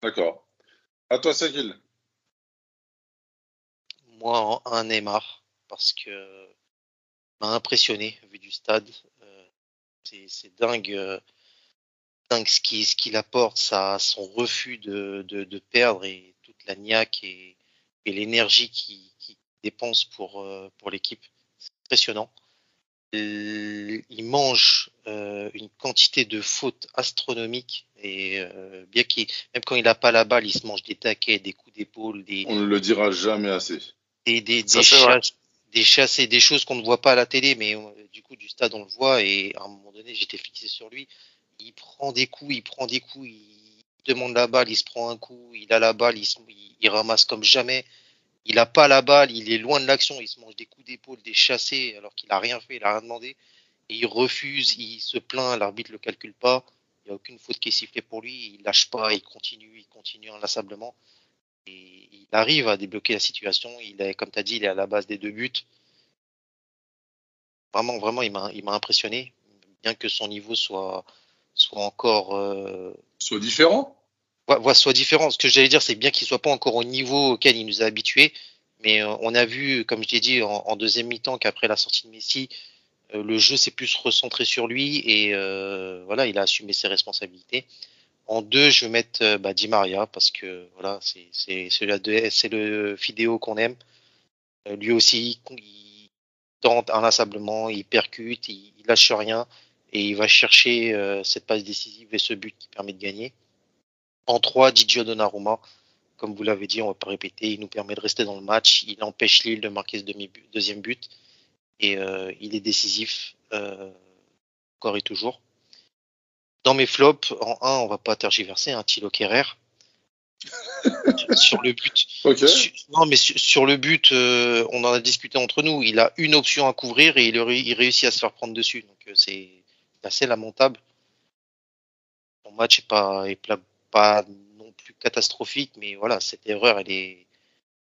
D'accord. À toi, Sakil. Moi, un Neymar. Parce que m'a impressionné vu du stade. Euh, c'est dingue. Euh, dingue ce qu'il ce qu'il apporte, ça, son refus de, de, de, perdre et toute la niaque et, et l'énergie qu'il qui dépense pour, euh, pour l'équipe. C'est impressionnant. Il mange euh, une quantité de fautes astronomiques et euh, bien qu'il, même quand il n'a pas la balle, il se mange des taquets, des coups d'épaule, des. On ne le dira jamais assez. Des, des, des, chasses, des chasses des choses qu'on ne voit pas à la télé, mais euh, du coup du stade on le voit et à un moment donné j'étais fixé sur lui il prend des coups, il prend des coups, il demande la balle, il se prend un coup, il a la balle, il, il, ramasse comme jamais. Il a pas la balle, il est loin de l'action, il se mange des coups d'épaule, des chassés, alors qu'il a rien fait, il a rien demandé. Et il refuse, il se plaint, l'arbitre le calcule pas. Il n'y a aucune faute qui est sifflée pour lui, il lâche pas, il continue, il continue inlassablement. Et il arrive à débloquer la situation. Il est, comme tu as dit, il est à la base des deux buts. Vraiment, vraiment, il m'a impressionné. Bien que son niveau soit, soit encore euh, soit différent. Ouais, soit différent. Ce que j'allais dire, c'est bien qu'il soit pas encore au niveau auquel il nous a habitués, mais euh, on a vu, comme je l'ai dit en, en deuxième mi-temps, qu'après la sortie de Messi, euh, le jeu s'est plus recentré sur lui et voilà, il a assumé ses responsabilités. En deux, je vais mettre euh, bah, Di Maria parce que voilà, c'est c'est c'est le vidéo qu'on aime. lui aussi, il tente inlassablement, il percute, il, lâche rien et il va chercher euh, cette passe décisive et ce but qui permet de gagner. En 3, Didio Donnarumma, comme vous l'avez dit, on va pas répéter, il nous permet de rester dans le match, il empêche Lille de marquer ce deuxième but et euh, il est décisif euh, encore et toujours. Dans mes flops, en 1, on va pas tergiverser, un hein, Thilo Kerrer. sur le but. Okay. Sur, non, mais sur, sur le but, euh, on en a discuté entre nous. Il a une option à couvrir et il, il réussit à se faire prendre dessus. Donc euh, c'est assez lamentable. Son match est pas, est pas non plus catastrophique, mais voilà, cette erreur, elle est.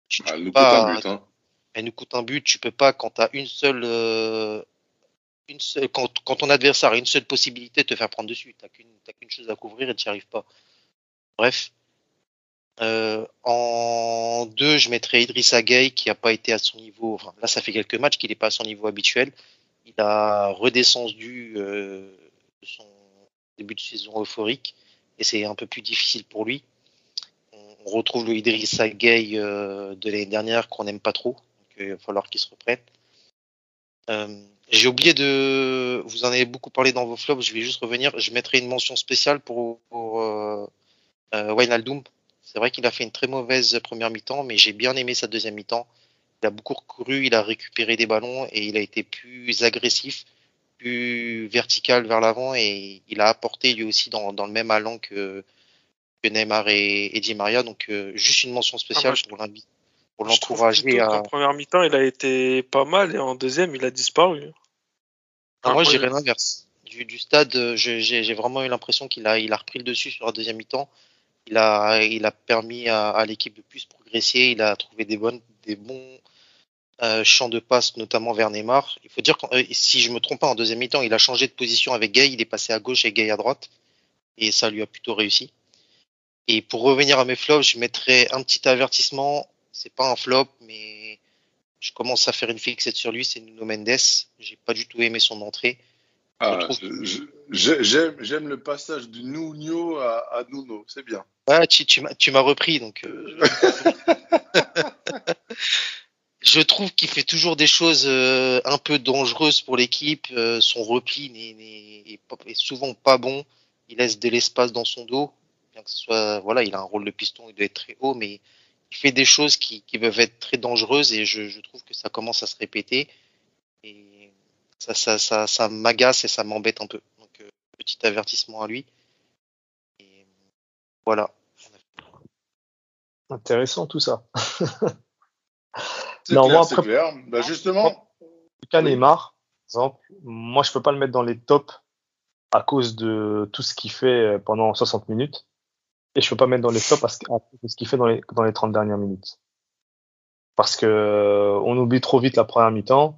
Tu, tu elle nous pas, coûte un but. Hein. Elle nous coûte un but. Tu peux pas, quand tu as une seule. Euh, quand, ton adversaire a une seule possibilité de te faire prendre dessus, tu n'as qu'une qu chose à couvrir et tu n'y arrives pas. Bref. Euh, en deux, je mettrais Idrissa Gueye qui n'a pas été à son niveau. Enfin, là, ça fait quelques matchs qu'il n'est pas à son niveau habituel il a redescendu euh, son début de saison euphorique et c'est un peu plus difficile pour lui. On, retrouve le Idrissa Gueye euh, de l'année dernière qu'on n'aime pas trop, il va falloir qu'il se reprenne. J'ai oublié de, vous en avez beaucoup parlé dans vos flops, je vais juste revenir. Je mettrai une mention spéciale pour, pour euh, euh, Wijnaldum. C'est vrai qu'il a fait une très mauvaise première mi-temps, mais j'ai bien aimé sa deuxième mi-temps il a beaucoup recouru, il a récupéré des ballons et il a été plus agressif, plus vertical vers l'avant et il a apporté lui aussi dans, dans le même allant que, que Neymar et, et Di Maria. Donc euh, juste une mention spéciale ah, pour l'inviter pour l'encourager à. En première mi-temps, il a été pas mal et en deuxième, il a disparu. Moi, j'irais l'inverse. Du, du stade, j'ai vraiment eu l'impression qu'il a, il a repris le dessus sur la deuxième mi-temps. Il a, il a permis à, à l'équipe de plus progresser. Il a trouvé des bonnes, des bons euh, champ de passe, notamment vers Neymar. Il faut dire que euh, si je me trompe pas, en deuxième mi-temps, il a changé de position avec Gay, il est passé à gauche et Gay à droite, et ça lui a plutôt réussi. Et pour revenir à mes flops, je mettrais un petit avertissement. C'est pas un flop, mais je commence à faire une fixette sur lui. C'est Nuno Mendes. J'ai pas du tout aimé son entrée. Ah, J'aime le passage de Nuno à, à Nuno, c'est bien. Ah, tu, tu m'as repris, donc. Euh, je trouve qu'il fait toujours des choses euh, un peu dangereuses pour l'équipe. Euh, son repli n'est, est, est, souvent pas bon. Il laisse de l'espace dans son dos. bien que ce soit, voilà, il a un rôle de piston, il doit être très haut, mais il fait des choses qui, qui peuvent être très dangereuses et je, je, trouve que ça commence à se répéter et ça, ça, ça, ça m'agace et ça m'embête un peu. Donc, euh, petit avertissement à lui. Et voilà. Intéressant tout ça. c'est clair, c'est clair. Bah, justement. Cas Neymar, exemple, moi je peux pas le mettre dans les tops à cause de tout ce qu'il fait pendant 60 minutes. Et je peux pas mettre dans les tops parce que ce qu'il fait dans les, dans les 30 dernières minutes. Parce que euh, on oublie trop vite la première mi-temps.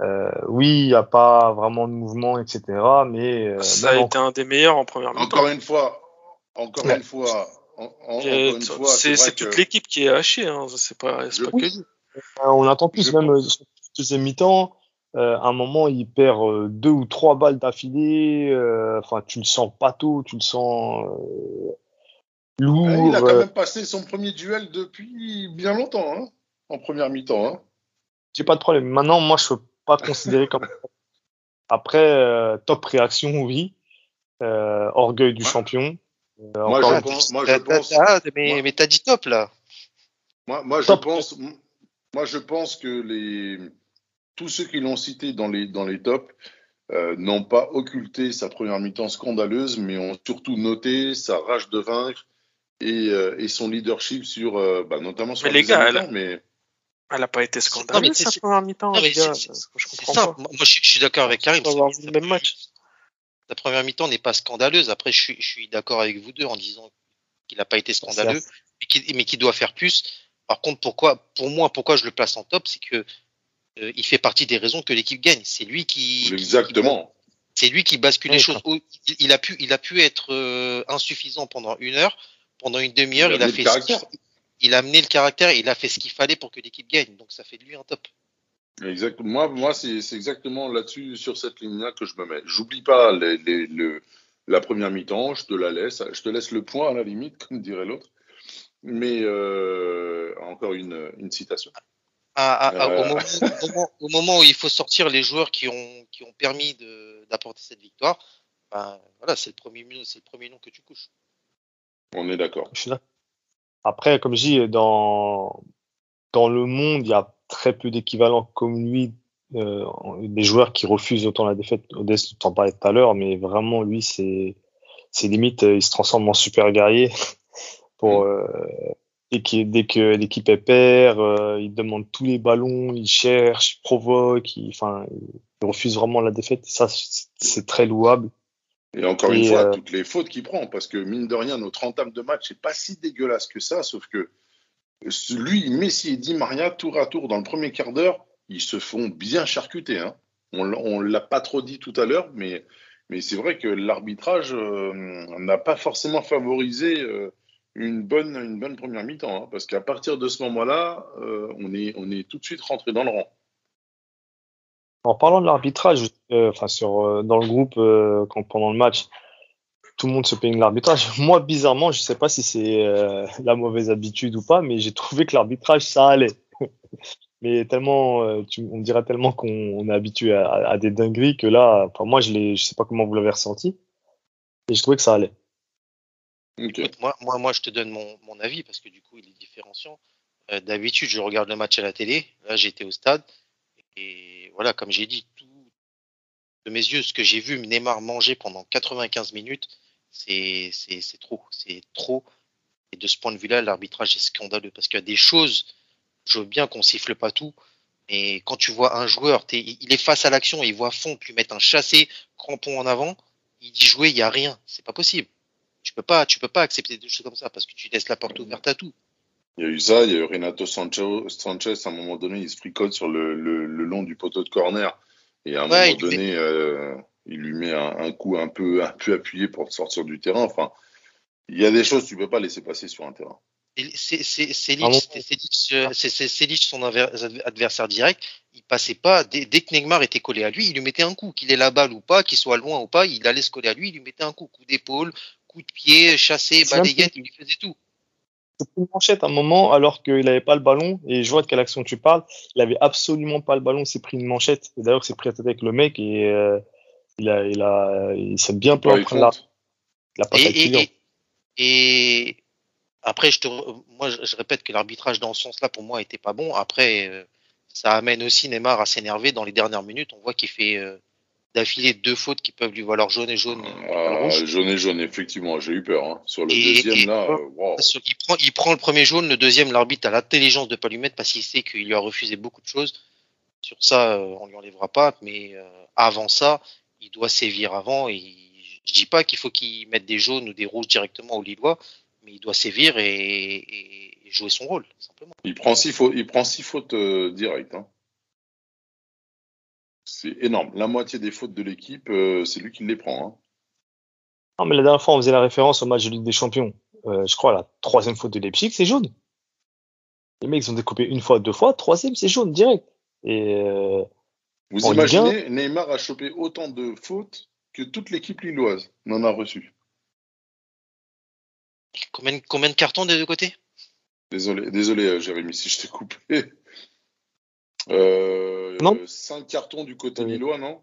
Euh, oui, il n'y a pas vraiment de mouvement, etc. Mais euh, ça a été un des meilleurs en première mi-temps. Encore une fois, encore ouais. une fois, en, en, c'est toute que... l'équipe qui est hachée. Hein. C'est pas, pas que lui. On attend plus je même pense. deuxième mi-temps. Euh, à un moment, il perd euh, deux ou trois balles d'affilée. Enfin, tu le sens pas tout, tu le sens lourd. Il a quand même passé son premier duel depuis bien longtemps, hein, en première mi-temps. Hein. J'ai pas de problème. Maintenant, moi, je peux pas considérer comme. Après, euh, top réaction, oui. Euh, orgueil du ouais. champion. Euh, moi, je pense, moi, je pense. Ah, mais, moi, mais t'as dit top là. Moi, moi, je pense. Moi, je pense que les tous ceux qui l'ont cité dans les dans les tops euh, n'ont pas occulté sa première mi-temps scandaleuse, mais ont surtout noté sa rage de vaincre et, euh, et son leadership sur, euh, bah, notamment sur mais les gars, elle, mais elle a pas été scandaleuse sa première mi-temps. Je comprends pas. Moi, je, je suis d'accord avec Karim. Avoir vu le même match. La première mi-temps n'est pas scandaleuse. Après, je suis, je suis d'accord avec vous deux en disant qu'il n'a pas été scandaleux, mais qu'il qu doit faire plus. Par contre, pourquoi, pour moi, pourquoi je le place en top, c'est que euh, il fait partie des raisons que l'équipe gagne. C'est lui qui. Exactement. C'est lui qui bascule les choses. Il, il, a pu, il a pu être euh, insuffisant pendant une heure, pendant une demi-heure, il, il, a fait. Il a amené le caractère, il a fait ce qu'il fallait pour que l'équipe gagne. Donc ça fait de lui un top. Exactement. Moi, moi c'est exactement là-dessus, sur cette ligne-là, que je me mets. J'oublie pas les, les, le, la première mi-temps, je te la laisse, je te laisse le point à la limite, comme dirait l'autre. Mais euh, encore une, une citation. À, à, euh... au, moment, au, moment, au, moment, où il faut sortir les joueurs qui ont, qui ont permis d'apporter cette victoire, ben, voilà, c'est le, premier, le premier nom que tu couches. On est d'accord. Après, comme je dis, dans, dans le monde, il y a très peu d'équivalents comme lui, euh, des joueurs qui refusent autant la défaite. Odès, t'en parlais tout à l'heure, mais vraiment, lui, c'est, limite, il se transforme en super guerrier pour, euh, dès que, dès que l'équipe est perd, euh, il demande tous les ballons, il cherche, il provoque, il, enfin, il refuse vraiment la défaite. Ça, c'est très louable. Et encore et une fois, euh... toutes les fautes qu'il prend, parce que mine de rien, notre entame de match n'est pas si dégueulasse que ça, sauf que lui, Messi et Di Maria, tour à tour, dans le premier quart d'heure, ils se font bien charcuter. Hein. On ne l'a pas trop dit tout à l'heure, mais, mais c'est vrai que l'arbitrage euh, n'a pas forcément favorisé euh, une, bonne, une bonne première mi-temps, hein, parce qu'à partir de ce moment-là, euh, on, est, on est tout de suite rentré dans le rang. En parlant de l'arbitrage, enfin sur dans le groupe quand pendant le match, tout le monde se plaigne de l'arbitrage. Moi, bizarrement, je sais pas si c'est euh, la mauvaise habitude ou pas, mais j'ai trouvé que l'arbitrage, ça allait. mais tellement, euh, tu, on dirait tellement qu'on est habitué à, à, des dingueries que là, enfin, moi, je ne sais pas comment vous l'avez ressenti, et je trouvais que ça allait. Okay. Moi, moi, moi, je te donne mon, mon, avis parce que du coup, il est différenciant. Euh, D'habitude, je regarde le match à la télé. Là, j'étais au stade. Et voilà, comme j'ai dit, tout de mes yeux, ce que j'ai vu Neymar manger pendant 95 minutes, c'est trop. C'est trop. Et de ce point de vue-là, l'arbitrage est scandaleux parce qu'il y a des choses, je veux bien qu'on siffle pas tout, mais quand tu vois un joueur, il est face à l'action, il voit fond, puis mettre un chassé, crampon en avant, il dit jouer, il y a rien. C'est pas possible. Tu peux pas, tu peux pas accepter des choses comme ça parce que tu laisses la porte ouverte à tout. Il y a eu ça, il y a eu Renato Sanchez, Sanchez à un moment donné, il se fricote sur le, le, le long du poteau de corner. Et à un ouais, moment donné, met... euh, il lui met un, un, coup un peu, un peu appuyé pour sortir du terrain. Enfin, il y a des choses que tu ne peux pas laisser passer sur un terrain. C'est Selic, son adversaire direct. Il passait pas, dès, dès, que Neymar était collé à lui, il lui mettait un coup. Qu'il ait la balle ou pas, qu'il soit loin ou pas, il allait se coller à lui, il lui mettait un coup. Coup d'épaule, coup de pied, chassé, balayette, il lui faisait tout une manchette à un moment alors qu'il n'avait pas le ballon et je vois de quelle action tu parles. Il avait absolument pas le ballon, il s'est pris une manchette. Et d'ailleurs, c'est pris à tête avec le mec et euh, il a, il a, il s'est bien planté ouais, là. Il a pas et, et, et, Et après, je te, moi, je répète que l'arbitrage dans ce sens-là, pour moi, était pas bon. Après, euh, ça amène aussi Neymar à s'énerver dans les dernières minutes. On voit qu'il fait euh, d'affilée deux fautes qui peuvent lui valoir jaune et jaune. Ah, jaune et jaune, effectivement, j'ai eu peur. Hein. Sur le deuxième, là, wow. il, prend, il prend le premier jaune, le deuxième, l'arbitre a l'intelligence de pas lui mettre parce qu'il sait qu'il lui a refusé beaucoup de choses. Sur ça, euh, on lui enlèvera pas, mais avant ça, il doit sévir avant. Et je dis pas qu'il faut qu'il mette des jaunes ou des rouges directement au Lillois, mais il doit sévir et, et, jouer son rôle, simplement. Il prend six fautes, il prend six fautes euh, directes. Hein. C'est énorme. La moitié des fautes de l'équipe, euh, c'est lui qui les prend. Hein. Non, mais la dernière fois, on faisait la référence au match de Ligue des Champions. Euh, je crois la troisième faute de Leipzig, c'est jaune. Les mecs ils ont découpé une fois, deux fois, troisième, c'est jaune direct. Et euh, Vous imaginez, Neymar a chopé autant de fautes que toute l'équipe lilloise n'en a reçu. Combien, combien de cartons des deux côtés? Désolé, désolé, Jérémy, si je t'ai coupé. Euh, non. 5 cartons du côté oui. lillois, non?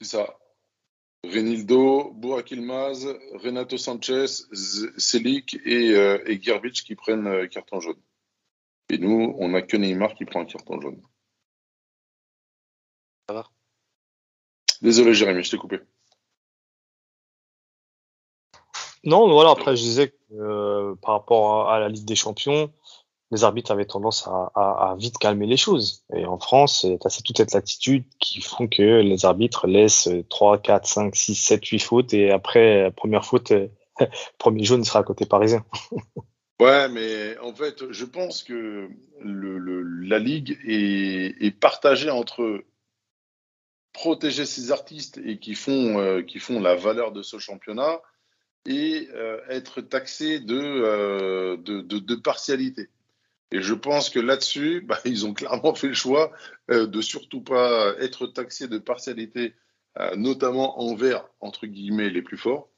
C'est ça. Renildo, Burak Ilmaz, Renato Sanchez, Selic et, euh, et Gerbic qui prennent euh, carton jaune. Et nous, on n'a que Neymar qui prend un carton jaune. Ça va Désolé, Jérémy, je t'ai coupé. Non, voilà, après, je disais que euh, par rapport à, à, la Ligue des Champions, les arbitres avaient tendance à, vite calmer les choses. Et en France, c'est toute cette latitude qui font que les arbitres laissent 3, 4, 5, 6, 7, 8 fautes et après, première faute, premier jaune sera à côté parisien. Ouais, mais en fait, je pense que la Ligue est, partagée entre protéger ces artistes et qui font, euh, qui font la valeur de ce championnat et euh, être taxé euh, de, partialité. Et je pense que là-dessus, bah, ils ont clairement fait le choix euh, de surtout pas être taxé de partialité, euh, notamment envers, entre guillemets, les plus forts.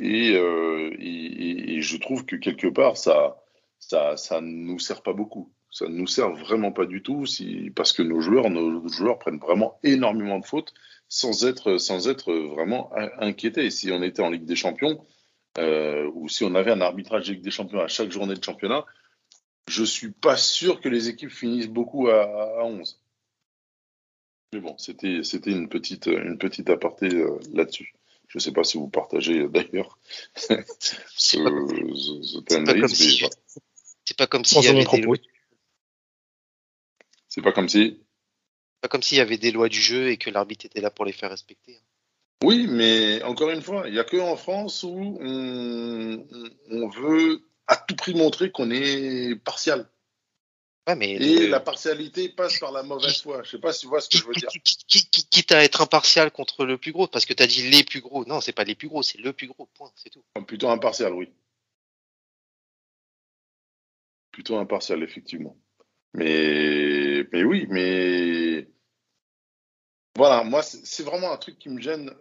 Et, euh, et, et, je trouve que quelque part, ça ça, ça nous sert pas beaucoup. Ça ne nous sert vraiment pas du tout si, parce que nos joueurs, nos joueurs prennent vraiment énormément de fautes sans être, sans être vraiment inquiétés. Si on était en Ligue des Champions, euh, ou si on avait un arbitrage Ligue des Champions à chaque journée de championnat, je suis pas sûr que les équipes finissent beaucoup à, à 11. Mais bon, c'était une petite une petite aparté euh, là-dessus. Je sais pas si vous partagez euh, d'ailleurs ce, cette analyse. C'est pas comme s'il y avait des lois. C'est pas comme si? Pas comme s'il y avait des lois du jeu et que l'arbitre était là pour les faire respecter. Oui, mais encore une fois, il n'y a que en France où on, on veut à tout prix montrer qu'on est partial. Ouais, mais et le... la partialité passe par la mauvaise foi. Je sais pas si tu vois ce que je veux dire. Quitte à être impartial contre le plus gros, parce que tu as dit les plus gros. Non, c'est pas les plus gros, c'est le plus gros. Point, c'est tout. Plutôt impartial, oui. Plutôt impartial, effectivement. Mais, mais oui, mais voilà, moi, c'est vraiment un truc qui me gêne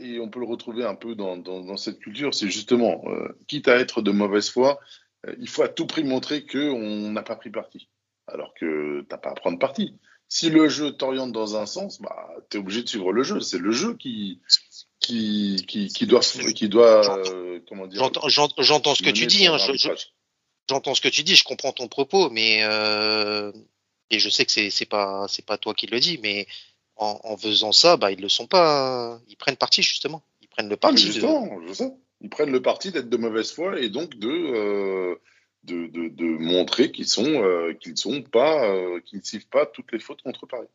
et on peut le retrouver un peu dans, dans, dans cette culture, c'est justement, euh, quitte à être de mauvaise foi, euh, il faut à tout prix montrer qu'on n'a pas pris parti, alors que tu n'as pas à prendre parti. Si le jeu t'oriente dans un sens, bah, tu es obligé de suivre le jeu. C'est le jeu qui, qui, qui, qui doit, qui doit euh, comment dire. J'entends ce que tu dis. Hein, J'entends ce que tu dis. Je comprends ton propos, mais et je sais que c'est pas c'est pas toi qui le dis, mais en, en, faisant ça, bah, ils le sont pas. Ils prennent parti justement. Ils prennent le parti. Justement, de... je sais. Ils prennent le parti d'être de mauvaise foi et donc de euh, de, de, de, montrer qu'ils sont euh, qu'ils sont pas euh, qu'ils ne suivent pas toutes les fautes contre Paris.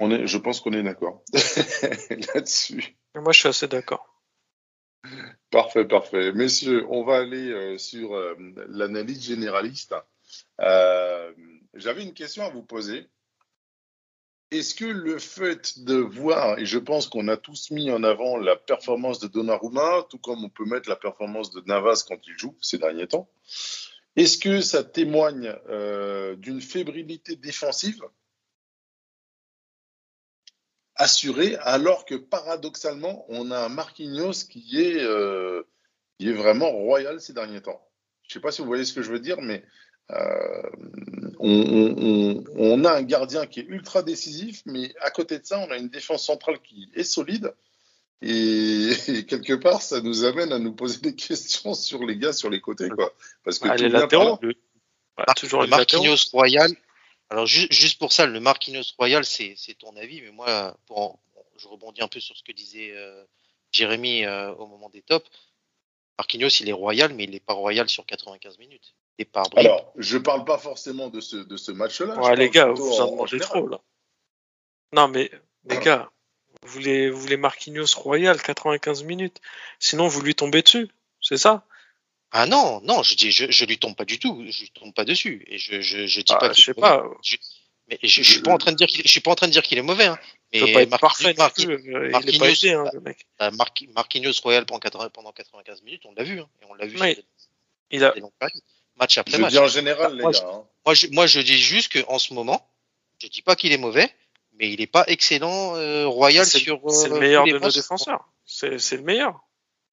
On est, je pense qu'on est d'accord là-dessus. Moi, je suis assez d'accord. Parfait, parfait. Messieurs, on va aller euh, sur euh, l'analyse généraliste. Euh, J'avais une question à vous poser. Est-ce que le fait de voir, et je pense qu'on a tous mis en avant la performance de Donnarumma, tout comme on peut mettre la performance de Navas quand il joue ces derniers temps, est-ce que ça témoigne euh, d'une fébrilité défensive assurée, alors que paradoxalement, on a un Marquinhos qui est, euh, qui est vraiment royal ces derniers temps? Je ne sais pas si vous voyez ce que je veux dire, mais euh, on, on, on, a un gardien qui est ultra décisif, mais à côté de ça, on a une défense centrale qui est solide. Et, quelque part, ça nous amène à nous poser des questions sur les gars sur les côtés, quoi. Parce que Ah, les latéraux. le- bah, Mar- toujours le les latéraux. Marquinhos Royal. Alors ju- juste pour ça, le Marquinhos Royal, c'est c'est ton avis, mais moi, pour en- je rebondis un peu sur ce que disait euh, Jérémy euh, au moment des tops. Marquinhos, il est royal, mais il n'est pas royal sur 95 minutes. Et par bribes. Alors, je parle pas forcément de ce, de ce match-là. je Ouais, les gars, vous en en- général. trop, là. Non, mais, les Ah. gars, vous voulez, vous voulez Marquinhos Royal 95 minutes. Sinon, vous lui tombez dessus. C'est ça? Ah non, non, je dis, je, je lui tombe pas du tout, je lui tombe pas dessus. Et je, je, je dis Ah, pas. je sais pas. Mais je, je suis pas en train de dire qu'il, je suis pas en train de dire qu'il est mauvais. Hein. Il Mais peut pas être Marquinhos- parfait Marquinhos- euh, aidé, hein, le mec. euh, Marqui- Marquinhos Royal pendant, 80 pendant 95 minutes, on l'a vu, hein, et on l'a vu Oui. Il a, match après Je match. dis en général, les Moi, gars. hein. Moi, je, moi, je dis juste qu'en ce moment, je dis pas qu'il est mauvais, mais il est pas excellent euh, royal sur. c'est le euh, meilleur de nos défenseurs. C'est c'est le meilleur.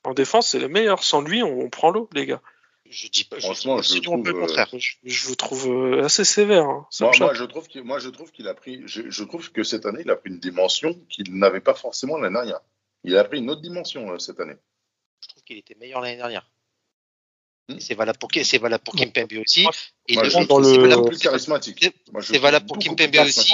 En défense, c'est le meilleur. Sans lui, on, on prend l'eau, les gars. Je dis pas. Franchement, je, je dis pas trouve, le contraire. Je, je vous trouve euh, assez sévère. hein. Moi, moi, je trouve qu'il, moi, je trouve qu'il a pris, je, je trouve que cette année, il a pris une dimension qu'il n'avait pas forcément l'année dernière. Il a pris une autre dimension euh, cette année. Je trouve qu'il était meilleur l'année dernière. Hmm. C'est valable pour c'est valable pour Kimpembe aussi. Moi, Et Moi, le- dans valable, plus charismatique. C'est valable pour Kimpembe aussi.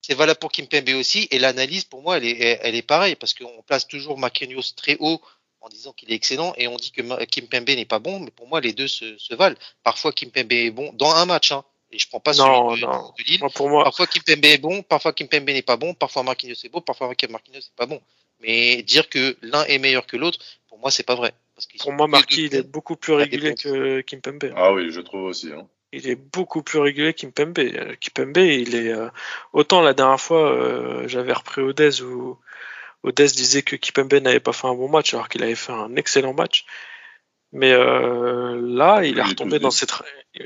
c'est valable pour Kimpembe aussi. Et l'analyse, pour moi, elle est, elle est pareille parce qu'on place toujours Marquinhos très haut en disant qu'il est excellent et on dit que Ma- Kimpembe n'est pas bon. Mais pour moi, les deux se, se valent. Parfois, Kimpembe est bon dans un match. Hein, et je prends pas Non, celui de, non. de Lille. Moi, pour moi, Parfois Kimpembe est bon, parfois Kimpembe n'est pas bon, parfois Marquinhos est bon, parfois Marquinhos n'est pas bon. Mais dire que l'un est meilleur que l'autre, pour moi, c'est pas vrai. Parce pour moi, Marquis, il est beaucoup plus Ça régulier que Kimpembe. Ah oui, je trouve aussi. hein. Il est beaucoup plus régulier qu'Impembe. Euh, Kimpembe, il est euh, autant la dernière fois, euh, j'avais repris Odez où Odez disait que Kimpembe n'avait pas fait un bon match alors qu'il avait fait un excellent match. Mais euh, là, il est Il est retombé dans ses tra-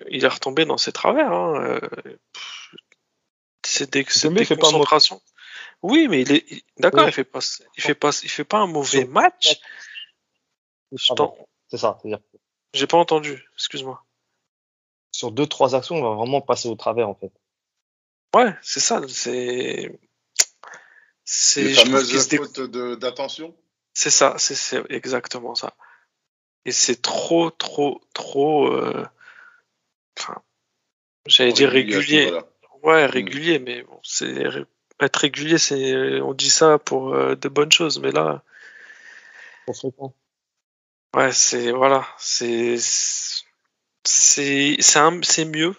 il est retombé dans ses travers. hein. C'est des, des fait pas concentrations. Oui, mais il est d'accord. Oui. Il fait pas, il fait pas, il fait pas un mauvais match. C'est ça. C'est-à-dire J'ai pas entendu. Excuse-moi. sur deux, trois actions, on va vraiment passer au travers, en fait. Ouais, c'est ça. C'est c'est Les fameuses dé- fautes de- d'attention? C'est ça, c'est c'est exactement ça. Et c'est trop, trop, trop. euh, Enfin, j'allais dire Régulier à ce régulier. niveau-là. Ouais, régulier, mais bon, c'est être régulier, c'est on dit ça pour euh, de bonnes choses, mais là, Trop fréquent. Ouais, c'est voilà, c'est c'est mieux.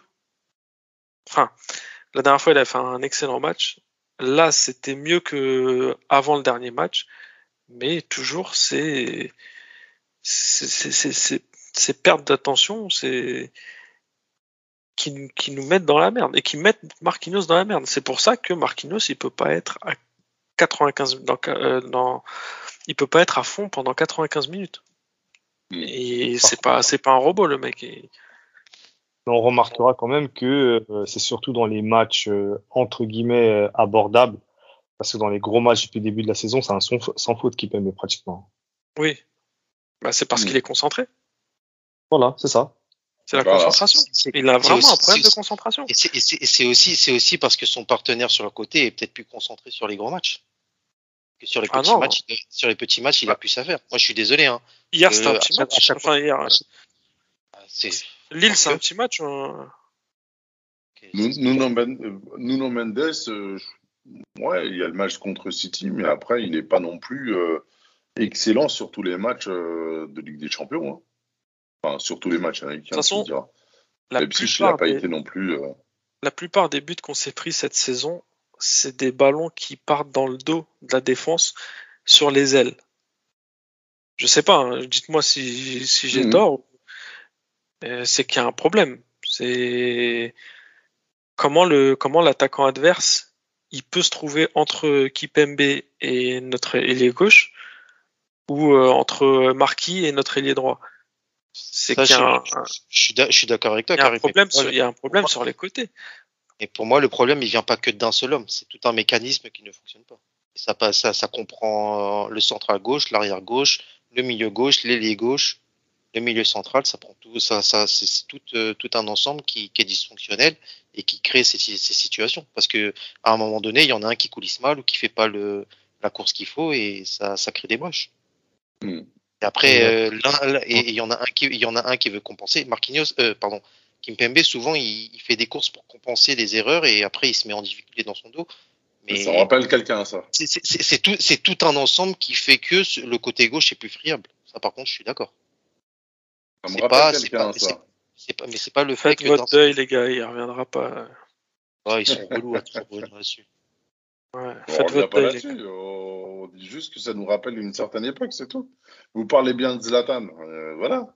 Enfin, la dernière fois, il a fait un excellent match. Là, c'était mieux que avant le dernier match, mais toujours c'est ces pertes d'attention, c'est qui, nous- qui nous mettent dans la merde et qui mettent Marquinhos dans la merde. C'est pour ça que Marquinhos, il peut pas être à 95 dans, euh, dans- il peut pas être à fond pendant 95 minutes. Et c'est pas c'est pas un robot le mec. Et- on remarquera quand même que euh, c'est surtout dans les matchs euh, entre guillemets euh, abordables, parce que dans les gros matchs depuis le début de la saison, c'est un sans, sans faute qui peut pratiquement. Oui. Bah, c'est parce Mm. qu'il est concentré. Voilà, c'est ça. C'est la Voilà. concentration. Il a vraiment aussi- un problème de concentration. Et c'est aussi, c'est aussi parce que son partenaire sur le côté est peut-être plus concentré sur les gros matchs. Que sur les Ah petits matchs, il- sur les petits matchs, il a plus à faire. Moi, je suis désolé. Hein. Hier, c'était Euh, un à petit chaque- match. à chaque Enfin, hier, à chaque- C'est Lille, c'est un petit match. euh, Nuno, Men- euh, Nuno Mendes, euh, ouais, il y a le match contre City, mais après, il n'est pas non plus euh, excellent sur tous les matchs euh, de Ligue des Champions. hein. Enfin, sur tous les matchs américains. De toute façon, diras. La il n'a plupart, pas des, été non plus. euh, la plupart des buts qu'on s'est pris cette saison, c'est des ballons qui partent dans le dos de la défense sur les ailes. Je sais pas, hein, dites-moi si, si j'ai Mhm. tort. Euh, c'est qu'il y a un problème. C'est comment le comment l'attaquant adverse il peut se trouver entre Kipembe et notre ailier gauche ou euh, entre Marquis et notre ailier droit. C'est qu'il y a un, je, suis d'accord avec toi, il y a un problème sur les côtés. Et pour moi, le problème, il vient pas que d'un seul homme. C'est tout un mécanisme qui ne fonctionne pas. Et ça, passe- ça, ça comprend euh, le central gauche, l'arrière gauche, le milieu gauche, l'ailier gauche, le milieu central. Ça prend tout, ça, ça, c'est tout, euh, tout un ensemble qui, qui est dysfonctionnel et qui crée ces, ces situations. Parce que à un moment donné, il y en a un qui coulisse mal ou qui fait pas le, la course qu'il faut et ça, ça crée des moches. Hmm. Et après, euh, l'un- et il y en a un qui, il y en a un qui veut compenser. Marquinhos, euh, pardon, Kimpembe, souvent, il, il fait des courses pour compenser les erreurs et après, il se met en difficulté dans son dos. Mais Ça rappelle quelqu'un, ça. c'est- tout, tout un ensemble qui fait que le côté gauche est plus friable. Ça, par contre, je suis d'accord. Ça me C'est rappelle quelqu'un, ça. Pas, mais c'est pas le fait Faites que votre deuil, les gars, il reviendra pas. Ah, ils sont relous à revenir là-dessus. Ouais, Bon, on revient votre pas là-dessus. On dit juste que ça nous rappelle une certaine époque, c'est tout. Vous parlez bien de Zlatan. euh, voilà.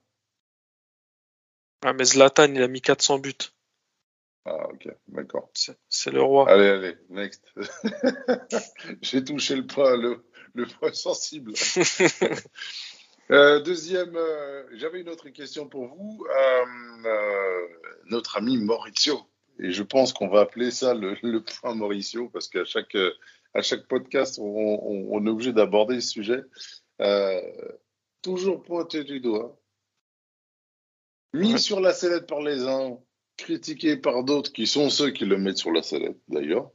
Ah, mais Zlatan, il a mis 400 buts. Ah, ok, d'accord. C'est le roi. Allez, allez, next. J'ai touché le point, le, le point sensible. Euh, deuxième, euh, j'avais une autre question pour vous. Euh, notre ami Maurizio. Et je pense qu'on va appeler ça le, le point Mauricio parce qu'à chaque, à chaque podcast, on, on- on est obligé d'aborder ce sujet. Toujours pointé du doigt. Mis sur la sellette par les uns, critiqué par d'autres qui sont ceux qui le mettent sur la sellette d'ailleurs.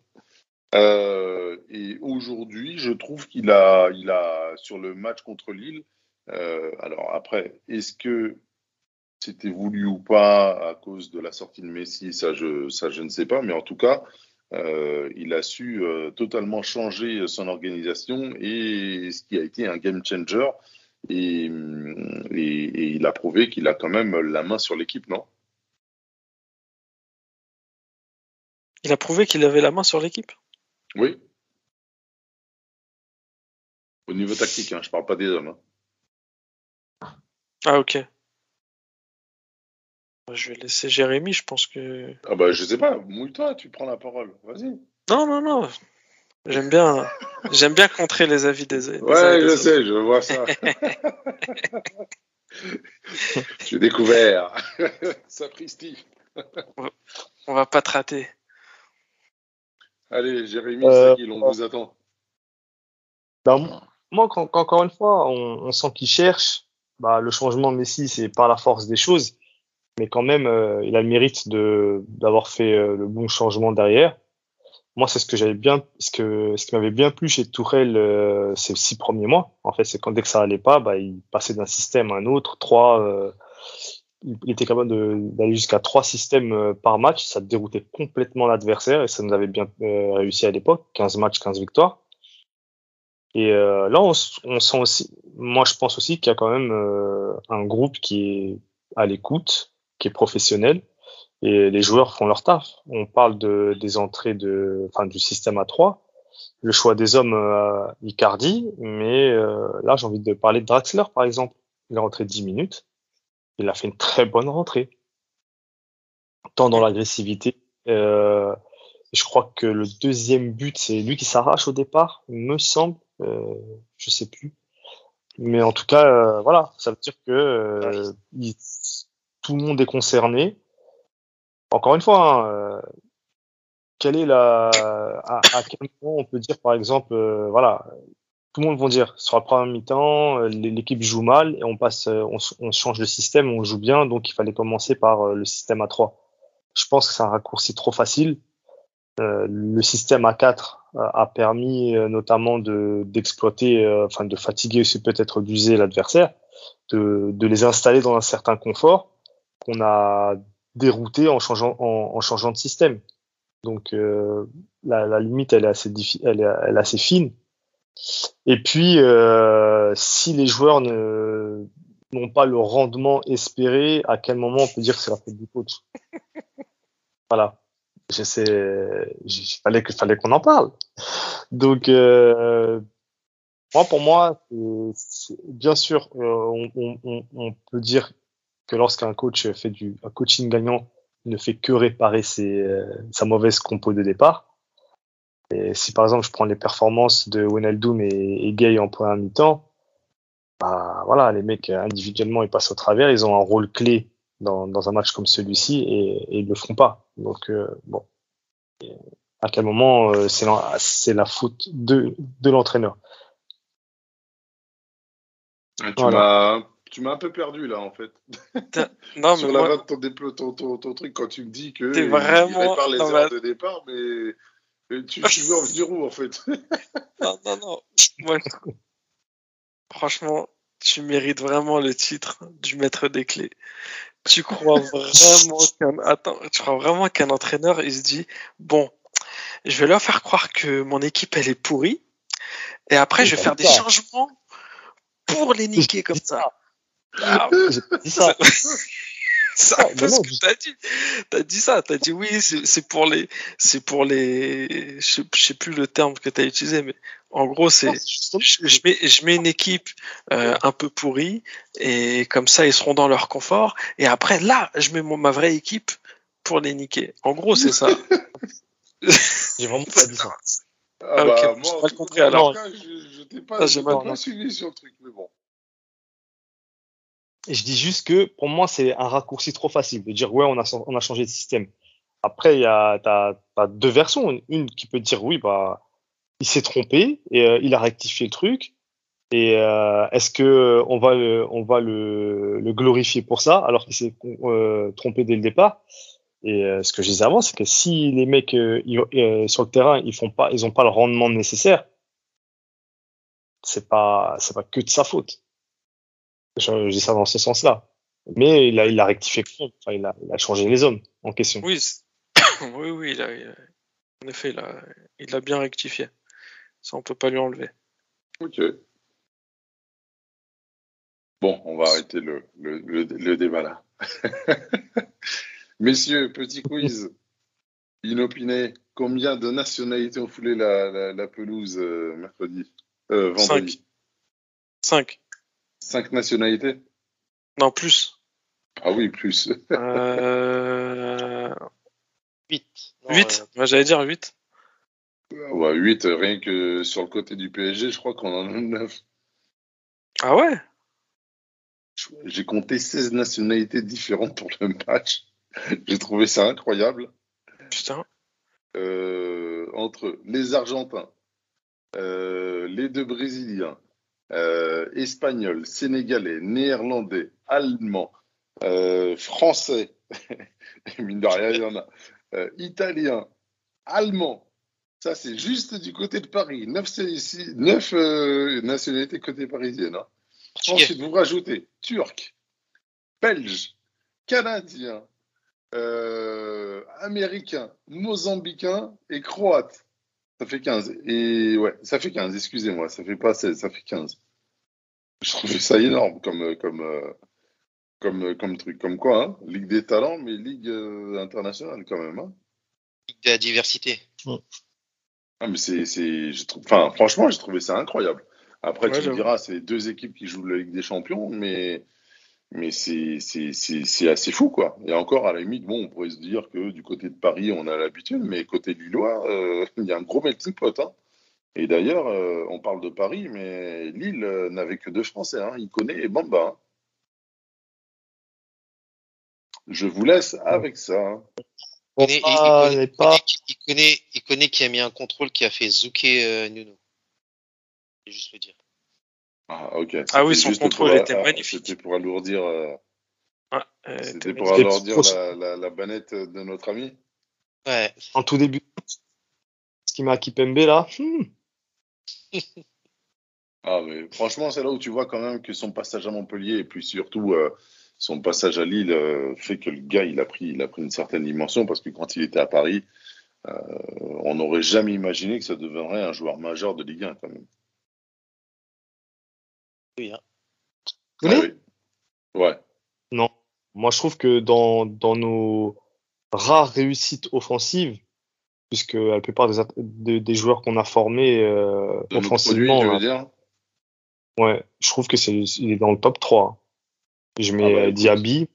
Euh, et aujourd'hui, je trouve qu'il a, il a, sur le match contre Lille, euh, alors après, est-ce que c'était voulu ou pas à cause de la sortie de Messi Ça, je, ça, je ne sais pas. Mais en tout cas, euh, il a su totalement changer son organisation et ce qui a été un game changer. Et, hum, et, et il a prouvé qu'il a quand même la main sur l'équipe, non? Il a prouvé qu'il avait la main sur l'équipe? Oui. Au niveau tactique, hein, je parle pas des hommes. hein. Ah, ok. Je vais laisser Jérémy, je pense que. Ah bah je sais pas, mouille-toi, tu prends la parole. Vas-y. Non, non, non. J'aime bien, j'aime bien contrer les avis des. Ouais, des je autres. sais, je vois ça. J'ai découvert. Sapristi. On va pas te rater. Allez, Jérémy, Euh, l'on vous attend? Ben, moi- moi, quand, quand- encore une fois, on, on sent qu'il cherche. Bah, le changement Messi, c'est par la force des choses, mais quand même, euh, il a le mérite de d'avoir fait euh, le bon changement derrière. Moi, c'est ce que j'avais bien, ce que ce qui m'avait bien plu chez Tourelle euh, ces six premiers mois. En fait, c'est quand dès que ça allait pas, bah, il passait d'un système à un autre. Trois, euh, il était capable d'aller jusqu'à trois systèmes euh, par match. Ça déroutait complètement l'adversaire et ça nous avait bien euh, réussi à l'époque. 15 matchs, 15 victoires. Et euh, là, on, on sent aussi, moi je pense aussi qu'il y a quand même un groupe qui est à l'écoute, qui est professionnel, et les joueurs font leur taf. On parle de, des entrées de, enfin, du système à 3, le choix des hommes euh, Icardi, mais euh, là j'ai envie de parler de Draxler par exemple. Il est rentré 10 minutes, il a fait une très bonne rentrée, tant dans l'agressivité. Euh, je crois que le deuxième but, c'est lui qui s'arrache au départ, me semble. Euh, je sais plus. Mais en tout cas, euh, voilà, ça veut dire que euh, il- tout le monde est concerné. Encore une fois, hein, euh, quelle est la, à, à quel moment on peut dire, par exemple, euh, voilà, tout le monde vont dire sur la première mi-temps, euh, l'équipe joue mal et on passe, euh, on, on change de système, on joue bien, donc il fallait commencer par le système à 3. Je pense que c'est un raccourci trop facile. Euh, le système A4 euh, a permis notamment de d'exploiter, euh, enfin de fatiguer aussi peut-être d'user l'adversaire, de, de les installer dans un certain confort qu'on a dérouté en changeant en, en changeant de système. Donc euh, la, la limite elle est assez elle est, elle est assez fine. Et puis euh, si les joueurs ne n'ont pas le rendement espéré, à quel moment on peut dire que c'est la faute du coach? Voilà je sais, il fallait que fallait qu'on en parle. Donc, euh, moi, pour moi, bien sûr, euh, on- on, on peut dire que lorsqu'un coach fait du un coaching gagnant, il ne fait que réparer ses, euh, sa mauvaise compo de départ. Et si par exemple je prends les performances de Wijnaldum et, et Gay en première mi-temps, bah voilà, les mecs individuellement ils passent au travers, ils ont un rôle clé dans, dans un match comme celui-ci et, et ils le font pas. Donc euh, bon, Et à quel moment euh, c'est la, faute de, de l'entraîneur? Ah, Tu Voilà. m'as tu m'as un peu perdu là en fait. Non, mais Sur la moi, fin de ton, déplo- ton, ton, ton truc quand tu me dis que T'es vraiment les erreurs ma- de départ, mais, tu, tu veux en venir où en fait? Non, non, non. Moi, franchement, tu mérites vraiment le titre du maître des clés. Tu crois vraiment qu'un attends, tu crois vraiment qu'un entraîneur il se dit bon, je vais leur faire croire que mon équipe elle est pourrie et après je vais faire des changements pour les niquer comme ça. Ah, ça. ça, ah, parce que t'as dit, t'as dit ça, t'as dit oui, c'est pour les, c'est pour les, je sais plus le terme que t'as utilisé, mais en gros c'est, je, mets, je mets une équipe euh, un peu pourrie et comme ça ils seront dans leur confort et après là je mets ma vraie équipe pour les niquer. En gros c'est ça. J'ai vraiment pas dit ça. Ah, ah bah, moi, pas compris alors. je, je t'ai pas, ah, pas suivi sur le truc, mais bon. Je dis juste que pour moi, c'est un raccourci trop facile de dire ouais, on a, on a changé de système. Après, il y a as, as deux versions. Une qui peut dire oui, bah il s'est trompé et euh, il a rectifié le truc. Et euh, est-ce que on va le, on va le, glorifier pour ça alors qu'il s'est euh, trompé dès le départ? Et euh, ce que je disais avant, c'est que si les mecs sur le terrain ils font pas, ont pas le rendement nécessaire, c'est pas c'est pas que de sa faute. Je, dis ça dans ce sens-là. Mais il a, il a rectifié, enfin, il, a, il a changé les hommes en question. Oui, oui, oui, il a, en effet, il a, il a bien rectifié. Ça, on peut pas lui enlever. Ok. Bon, on va arrêter le, le, le, débat là. Messieurs, petit quiz. Inopiné, combien de nationalités ont foulé la, la, pelouse euh, mercredi euh, Vendredi? Cinq. Cinq nationalités Non, plus. Ah oui, plus. euh... 8. 8 euh, J'allais dire 8. Ouais, 8, rien que sur le côté du PSG, je crois qu'on en a 9. Ah ouais? J'ai compté 16 nationalités différentes pour le match. J'ai trouvé ça incroyable. Putain. Euh, entre les Argentins, euh, les deux Brésiliens, euh, espagnol, sénégalais, néerlandais, allemand, euh, français, mine de rien, il y en a, euh, italien, allemand. Ça, c'est juste du côté de Paris. Neuf, nationalités côté parisienne. Hein. Ensuite, vous rajoutez turc, belge, canadien, américain, mozambicain et croate. Ça fait 15. Et ouais, ça fait 15, excusez-moi, ça fait pas 16, ça fait 15. Je trouve ça énorme comme, comme, euh, comme, comme truc. Comme quoi, hein Ligue des talents, mais Ligue euh, internationale quand même. Hein Ligue de la diversité. Ah, mais c'est, c'est, je trouve, enfin, franchement, j'ai trouvé ça incroyable. Après, tu me diras, c'est deux équipes qui jouent la Ligue des Champions, mais mais c'est assez fou, quoi. Et encore, à la limite, bon, on pourrait se dire que du côté de Paris, on a l'habitude, mais côté Lillois, euh, il y a un gros melting pot. Hein. Et d'ailleurs, euh, on parle de Paris, mais Lille euh, n'avait que deux Français. Hein. Il connaît Bamba. Hein. Je vous laisse avec ça. Il, connaît, il, connaît, il, connaît, il, connaît, qui a mis un contrôle qui a fait zouker Nuno. Je vais juste le dire. Ah, ok. Ah oui, son contrôle était ah, magnifique. C'était pour alourdir, euh, ah, euh, c'était pour alourdir la, la, la, banette de notre ami Ouais. En tout début. Ce qui m'a Kipembe là. Hmm. ah, mais franchement, c'est là où tu vois quand même que son passage à Montpellier et puis surtout euh, son passage à Lille euh, fait que le gars il a, pris, il a pris une certaine dimension parce que quand il était à Paris, euh, on n'aurait jamais imaginé que ça deviendrait un joueur majeur de Ligue 1 quand même. Oui. Hein. Ah oui. Ouais. Non. Moi, je trouve que dans, dans nos rares réussites offensives, puisque la plupart des, des, joueurs qu'on a formés euh, offensivement. Produits, je veux dire. Ouais, je trouve que c'est il est dans le top 3. Je mets ah bah, Diaby.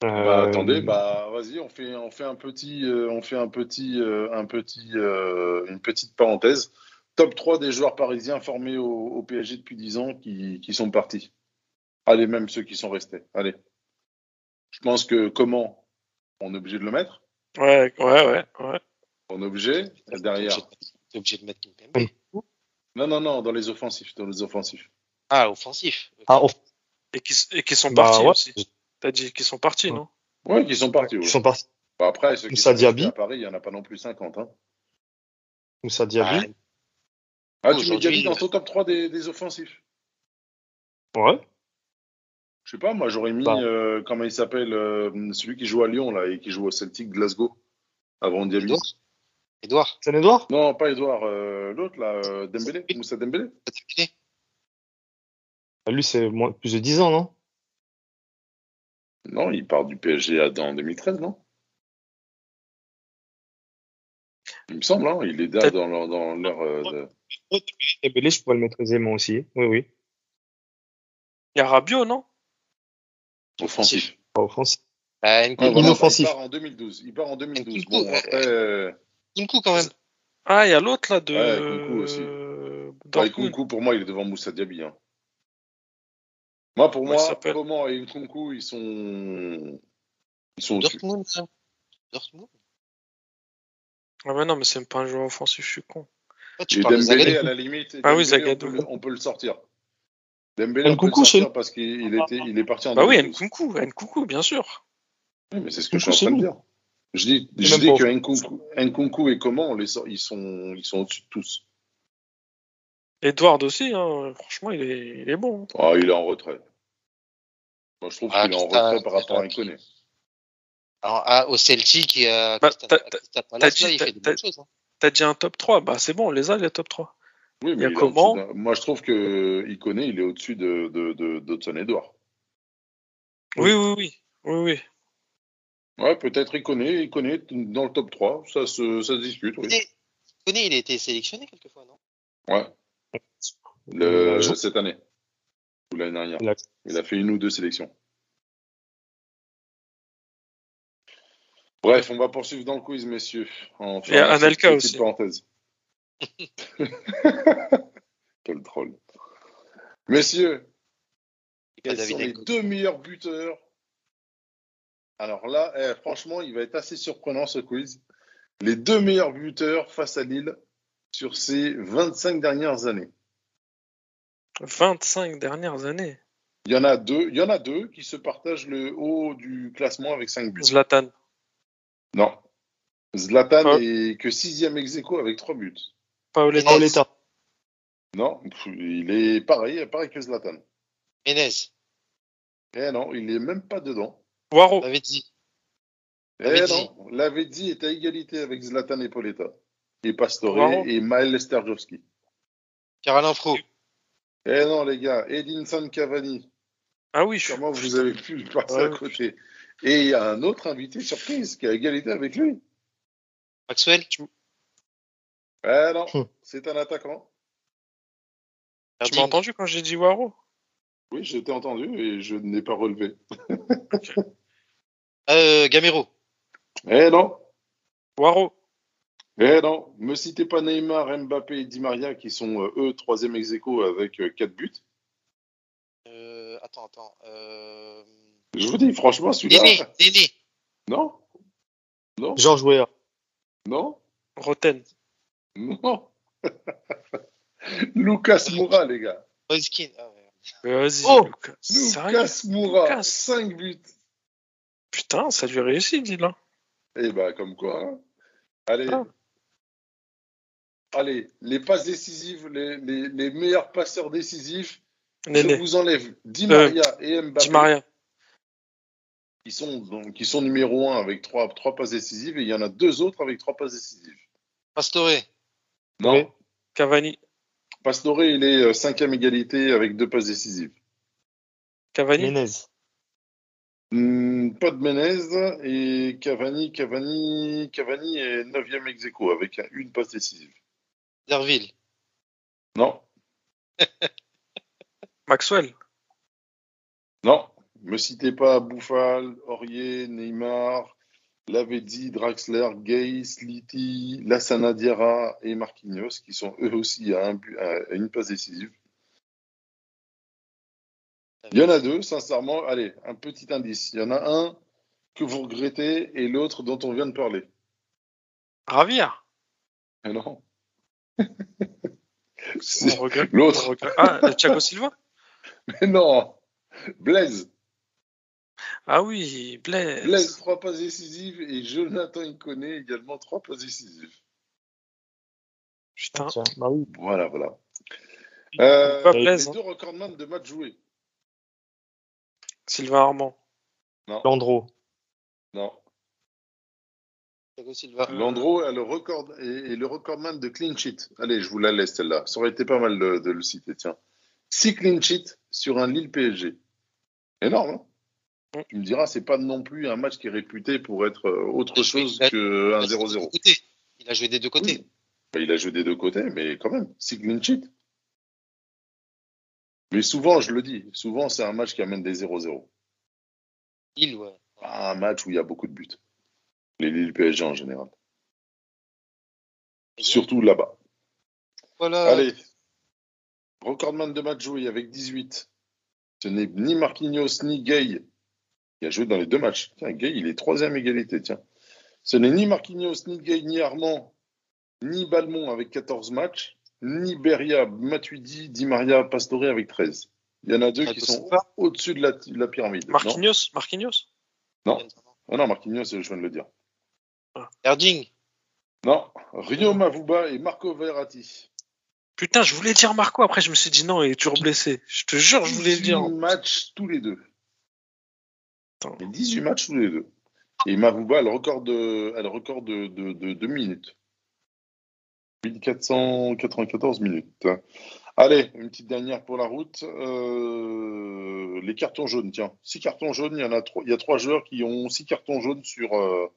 Bah, euh, attendez, bah vas-y, on fait on fait un petit euh, on fait un petit euh, un petit euh, une petite parenthèse top 3 des joueurs parisiens formés au, PSG depuis 10 ans qui, qui, sont partis. Allez, même ceux qui sont restés. Allez. Je pense que comment? On est obligé de le mettre Ouais, ouais, ouais. ouais. On est obligé Derrière. T'es obligé de mettre oui. Non, non, non, dans les offensifs. Dans les offensifs. Ah, offensifs. Ah, et, qui, et qui sont bah, partis ouais. aussi. T'as dit qu'ils sont partis, non? Ouais, qui sont partis. Ils sont partis. Bah, après, ceux qui sont à Paris, il n'y en a pas non plus 50. Hein. Moussa Diaby. Ah, Ah, tu mets Diaby dans ton top 3 des, des offensifs Ouais. Je sais pas, moi j'aurais mis, Bah. euh, comment il s'appelle, euh, celui qui joue à Lyon là et qui joue au Celtic Glasgow avant Diaby. Edouard? C'est un Edouard? Non, pas Edouard, euh, l'autre là, Dembélé, Moussa Dembélé. Bah, Lui, c'est plus de 10 ans, non? Non, il part du PSG en 2013, non? Il me semble, hein, il est là dans leur, dans leur euh, de- je pourrais le mettre aisément aussi. Oui, oui. Il y a Rabiot, non? Offensif. Pas offensif. Bah, Ouais, voilà, Inoffensif. Il part en 2012. Il part en 2012. Nkunku, Bon, ouais. après, euh, quand même. Ah, il y a l'autre là de. Ouais, aussi. Nkunku, pour moi, il est devant Moussa Diaby. hein. Moi, pour moi, s'appelle comment et Nkunku, ils sont, ils sont. Dortmund, ça? Dortmund? Ah, mais non, mais c'est pas un joueur offensif, je suis con. Ah, tu parles de Dembélé, Zagadou. à la limite, Ah oui, on, Zagadou. peut le, on peut le sortir. Dembélé, on peut le Nkunku, sortir parce qu'il il était, il est parti en Bah oui, 2012. Nkunku, Nkunku, bien sûr. Oui, mais c'est ce que je Nkunku, suis en train de dire. Je dis, je que Nkunku, Nkunku et comment on les sort, ils sont, ils sont au-dessus de tous. Edward aussi, hein. franchement, il est, il est bon. Ah, il est en retrait. Moi, je trouve Ah, qu'il est en retrait par rapport à Nkoné. Alors, ah, au Celtic et à Bah, t'as- dit- hein. T'as déjà un top 3, bah c'est bon, on les a les top 3. Oui, Il y mais a il comment Moi, je trouve que Iconé, il est au-dessus de, de, de, d'Hudson Edouard. Oui, oui, oui. Oui, oui. Ouais, peut-être Iconé, Iconé dans le top 3. Ça se, ça se discute, oui. Koné, Koné, il a été sélectionné quelquefois, non? Ouais. Le, cette année. Ou l'année dernière. Il a fait une ou deux sélections. Bref, on va poursuivre dans le quiz, messieurs. En Anelka petite aussi. parenthèse. Quel troll. Messieurs, quels sont les deux meilleurs buteurs? Alors là, eh, franchement, il va être assez surprenant ce quiz. Les deux meilleurs buteurs face à Lille sur ces 25 dernières années. 25 dernières années. Il y en a deux, il y en a deux qui se partagent le haut du classement avec 5 buts. Zlatan. Non. Zlatan Ah. est que sixième ex aequo avec trois buts. Paoletta. Paoletta. Non, il est pareil, pareil que Zlatan. Menez, Eh non, il est même pas dedans. Waro. l'avait dit. Eh non, Lavezzi est à égalité avec Zlatan et Poletta. Et Pastore et Maël Sterjowski. Caroline Pro. Eh non, les gars, Edinson Cavani. Ah oui, je suis. Comment vous avez pu passer Ouais. à côté Et il y a un autre invité surprise qui à égalité avec lui. Maxwell. Eh non, Hum. c'est un attaquant. Tu Herding. m'as entendu quand j'ai dit Waro? Oui, je t'ai entendu et je n'ai pas relevé. Euh, Gamero. Eh non, Waro. Eh non, me citez pas Neymar, Mbappé et Di Maria qui sont euh, eux troisième ex avec euh, quatre buts. Euh, attends, attends. Euh... Je vous dis franchement Néné, celui-là. Néné. Non, non, Georges Weah. non, Roten. non. Lucas Moura les gars. Ah. Euh, Vas-y, Oh Lucas. Moura, Lucas. 5 buts. Putain, ça lui réussit, dis-le. Eh ben comme quoi. hein. Allez. Ah. Allez, les passes décisives, les, les- les meilleurs passeurs décisifs, je Néné. vous enlève Di Maria et Mbappé. Di Maria. Qui sont, donc, qui sont numéro un avec trois, trois passes décisives et il y en a deux autres avec trois passes décisives. Pastore. Non, Oui. Cavani. Pastore, il est euh, cinquième égalité avec deux passes décisives. Cavani. Menez. Hmm, pas de Menez et Cavani, Cavani, Cavani est neuvième ex aequo avec un- une passe décisive. Derville. Non, Maxwell. non, me citez pas Bouffal, Aurier, Neymar, Lavezzi, Draxler, Gay, Liti, Lassana Diarra et Marquinhos qui sont eux aussi à, un but- à une passe décisive. Il y en a deux, sincèrement. Allez, un petit indice. Il y en a un que vous regrettez et l'autre dont on vient de parler. Ravir. Mais non. L'autre. Ah, Thiago Silva? Mais non. Blaise. Ah oui, Blaise. Blaise, trois passes décisives et Jonathan Iconé également trois passes décisives. Putain. Tiens, bah oui. Voilà, voilà. Euh, Pas les hein. deux recordman de matchs joués. Sylvain Armand. Non, Landreau. non. Thiago Silva. Landreau a le record et, et le recordman de clean sheet. Allez, je vous la laisse celle-là. Ça aurait été pas mal de, de le citer. Tiens, 6 clean sheets sur un Lille PSG. Énorme. Hein. Tu me diras, c'est pas non plus un match qui est réputé pour être euh, autre chose Il a- que un Il a joué des 0-0. deux côtés. Il a joué des deux côtés. Oui. Bah, il a joué des deux côtés, mais quand même, 6 clean sheets. Mais souvent, je le dis, souvent c'est un match qui amène des 0-0. Lille, ouais. Pas un match où il y a beaucoup de buts. Les Lille PSG en général. Surtout là-bas. Voilà. Allez. Recordman de match joué avec 18. Ce n'est ni Marquinhos ni Gay qui a joué dans les deux matchs. Tiens, Gay, il est troisième égalité, tiens. Ce n'est ni Marquinhos, ni Gay, ni Armand, ni Balmont avec 14 matchs, ni Beria, Matuidi, Di Maria, Pastore avec 13. Il y en a deux qui sont au-dessus de la, de la pyramide. Non, Marquinhos? Marquinhos? Non. Ah non, Marquinhos, je viens de le dire. Erding. Non, Rio Mavuba et Marco Verratti. Putain, je voulais dire Marco, après je me suis dit non, il est toujours blessé. Je te jure, je voulais le 18 dire. matchs tous les deux. Attends. Et 18 matchs tous les deux. Et Mavuba a le record de, a le record de, de, de, de minutes. 1494 minutes. Allez, une petite dernière pour la route. Euh, les cartons jaunes, tiens. Six cartons jaunes, il y en a trois. Il y a trois joueurs qui ont six cartons jaunes sur euh,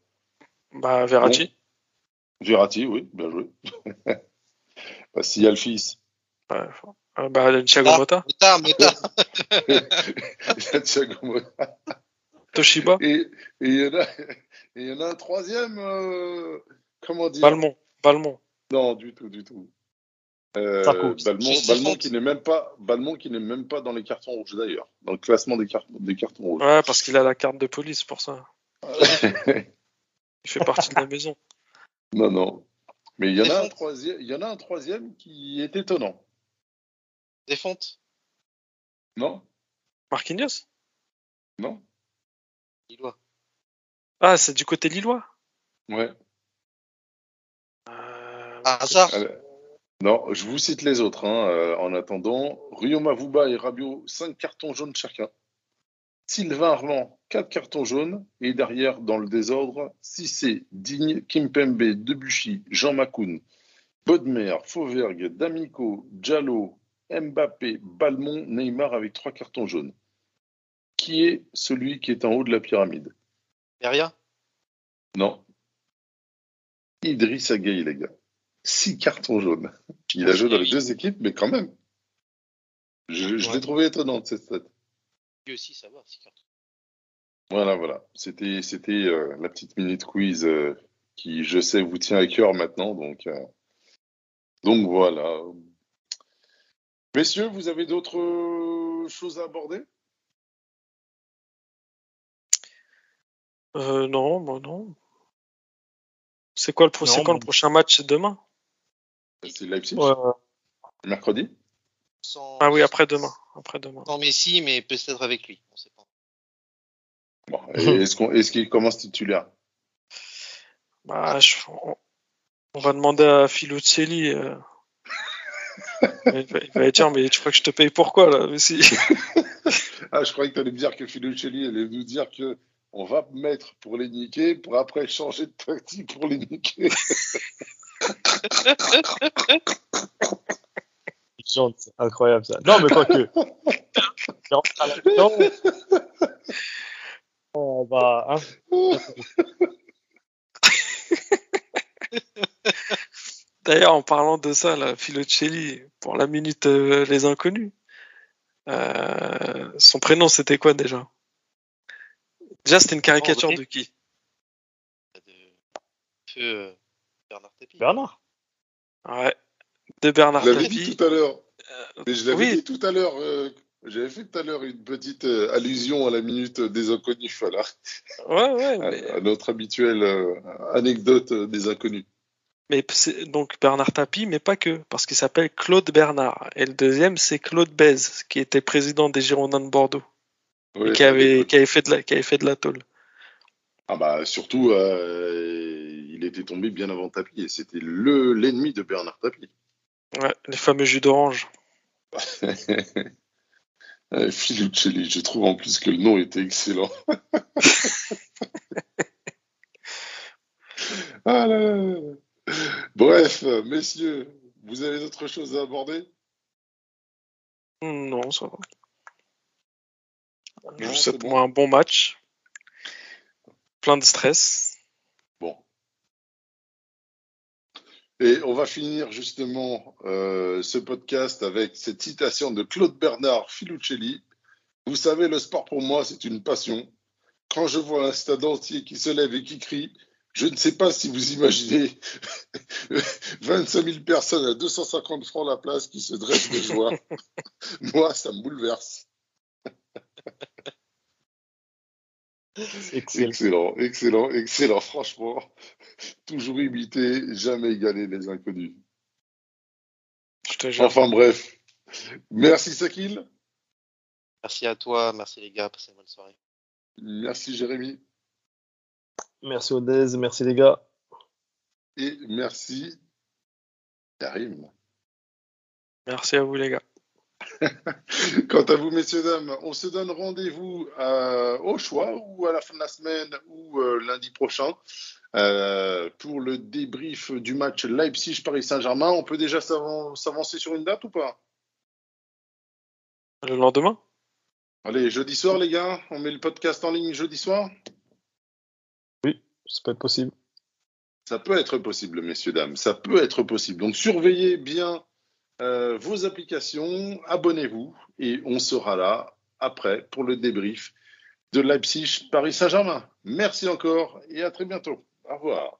Bah, Verratti. Verratti, oui, bien joué. bah, s'il y a le fils, Ouais. Euh, bah, Thiago Ah. Motta. Mota, Mota. il y a Thiago Motta. Toshiba. Et et il y, en a- et il y en a un troisième, euh, comment dire? Balmont. Balmont. Non, du tout, du tout. Euh. Balmont, qui n'est même pas, Balmont qui n'est même pas dans les cartons rouges d'ailleurs, dans le classement des, car- des cartons rouges. Ouais, parce qu'il a la carte de police pour ça. Il fait partie de la maison. non, non. Mais il y en a un troisième, il y en a un troisième qui est étonnant, Desfontes. non Marquinhos? Non Lillois. Ah, c'est du côté lillois? Ouais. Euh, Hazard. Non, je vous cite les autres. hein, euh, en attendant, Rio Mavuba et Rabiot, 5 cartons jaunes chacun. Sylvain Armand, 4 cartons jaunes. Et derrière, dans le désordre, Cissé, Digne, Kimpembe, Debuchy, Jean Macoun, Bodmer, Fauvergue, D'Amico, Diallo, Mbappé, Balmont, Neymar avec 3 cartons jaunes. Qui est celui qui est en haut de la pyramide Beria. Non. Idriss Gueye, les gars. 6 cartons jaunes. Il a joué dans les deux équipes, mais quand même. Je, je Ouais. l'ai trouvé étonnante, cette stat. Lui aussi, ça va. c'est carton. Voilà, voilà. C'était, c'était euh, la petite minute quiz euh, qui, je sais, vous tient à cœur maintenant. Donc, euh, donc voilà. Messieurs, vous avez d'autres choses à aborder? Euh, non, bah non. C'est quoi le, pro- Non, c'est quand le prochain match? C'est demain? C'est Leipzig, Ouais, mercredi? Sans, Ah oui, après-demain. Après-demain. Sans Messi, mais peut-être avec lui. On sait pas. bon, et Est-ce, qu'on, est-ce qu'il commence titulaire? Bah, je- on, on va demander à Filuccelli. euh. il, va, il va dire, mais tu crois que je te paye pourquoi là mais si. Ah, je croyais que tu allais me dire que Filuccelli allait nous dire que on va mettre pour les niquer, pour après changer de tactique pour les niquer. C'est incroyable ça. Non, mais la mi-temps. On va, hein. D'ailleurs, en parlant de ça, là, Filuccelli, pour la minute euh, les inconnus, euh, son prénom c'était quoi déjà? Déjà, c'était une caricature de qui? De feu euh, Bernard Tapie. Bernard. Ouais, de Bernard Je l'avais dit Tapie. tout à l'heure. Euh, Mais je l'avais oui. dit tout à l'heure. euh, j'avais fait tout à l'heure une petite euh, allusion à la minute des inconnus, voilà, Ouais, ouais, à, mais, à notre habituelle euh, anecdote euh, des inconnus. mais c'est donc Bernard Tapie, mais pas que, parce qu'il s'appelle Claude Bernard. Et le deuxième, c'est Claude Bèze, qui était président des Girondins de Bordeaux, Qui avait, qui avait fait de la, qui avait fait de la tôle. Ah bah surtout, euh, il était tombé bien avant Tapi et c'était le l'ennemi de Bernard Tapi. Ouais, les fameux jus d'orange. Euh, Filuccelli, je trouve en plus que le nom était excellent. ah là là. Bref, messieurs, vous avez d'autres choses à aborder? Non, ça va. Je vous souhaite bon. un bon match. Plein de stress. Bon. Et on va finir justement euh, ce podcast avec cette citation de Claude Bernard Filuccelli. Vous savez, le sport pour moi, c'est une passion. Quand je vois un stade entier qui se lève et qui crie, je ne sais pas si vous imaginez 25 000 personnes à 250 francs la place qui se dressent de joie. moi, ça me bouleverse. Excellent. Excellent, excellent, excellent. Franchement, toujours imité, jamais égalé les inconnus. Je te jure. Enfin bref. Merci Sakil. Merci à toi, merci les gars, passez une bonne soirée. Merci Jérémy. Merci Odez, merci les gars. Et merci Karim. Merci à vous, les gars. Quant à vous, messieurs, dames, on se donne rendez-vous euh, au choix ou à la fin de la semaine ou euh, lundi prochain euh, pour le débrief du match Leipzig-Paris Saint-Germain. On peut déjà s'avan- s'avancer sur une date ou pas? Le lendemain? Allez, jeudi soir, les gars, on met le podcast en ligne jeudi soir? Ça peut être possible. Ça peut être possible, messieurs, dames. Ça peut être possible. Donc, surveillez bien euh, vos applications, abonnez-vous et on sera là après pour le débrief de Leipzig-Paris Saint-Germain. Merci encore et à très bientôt. Au revoir.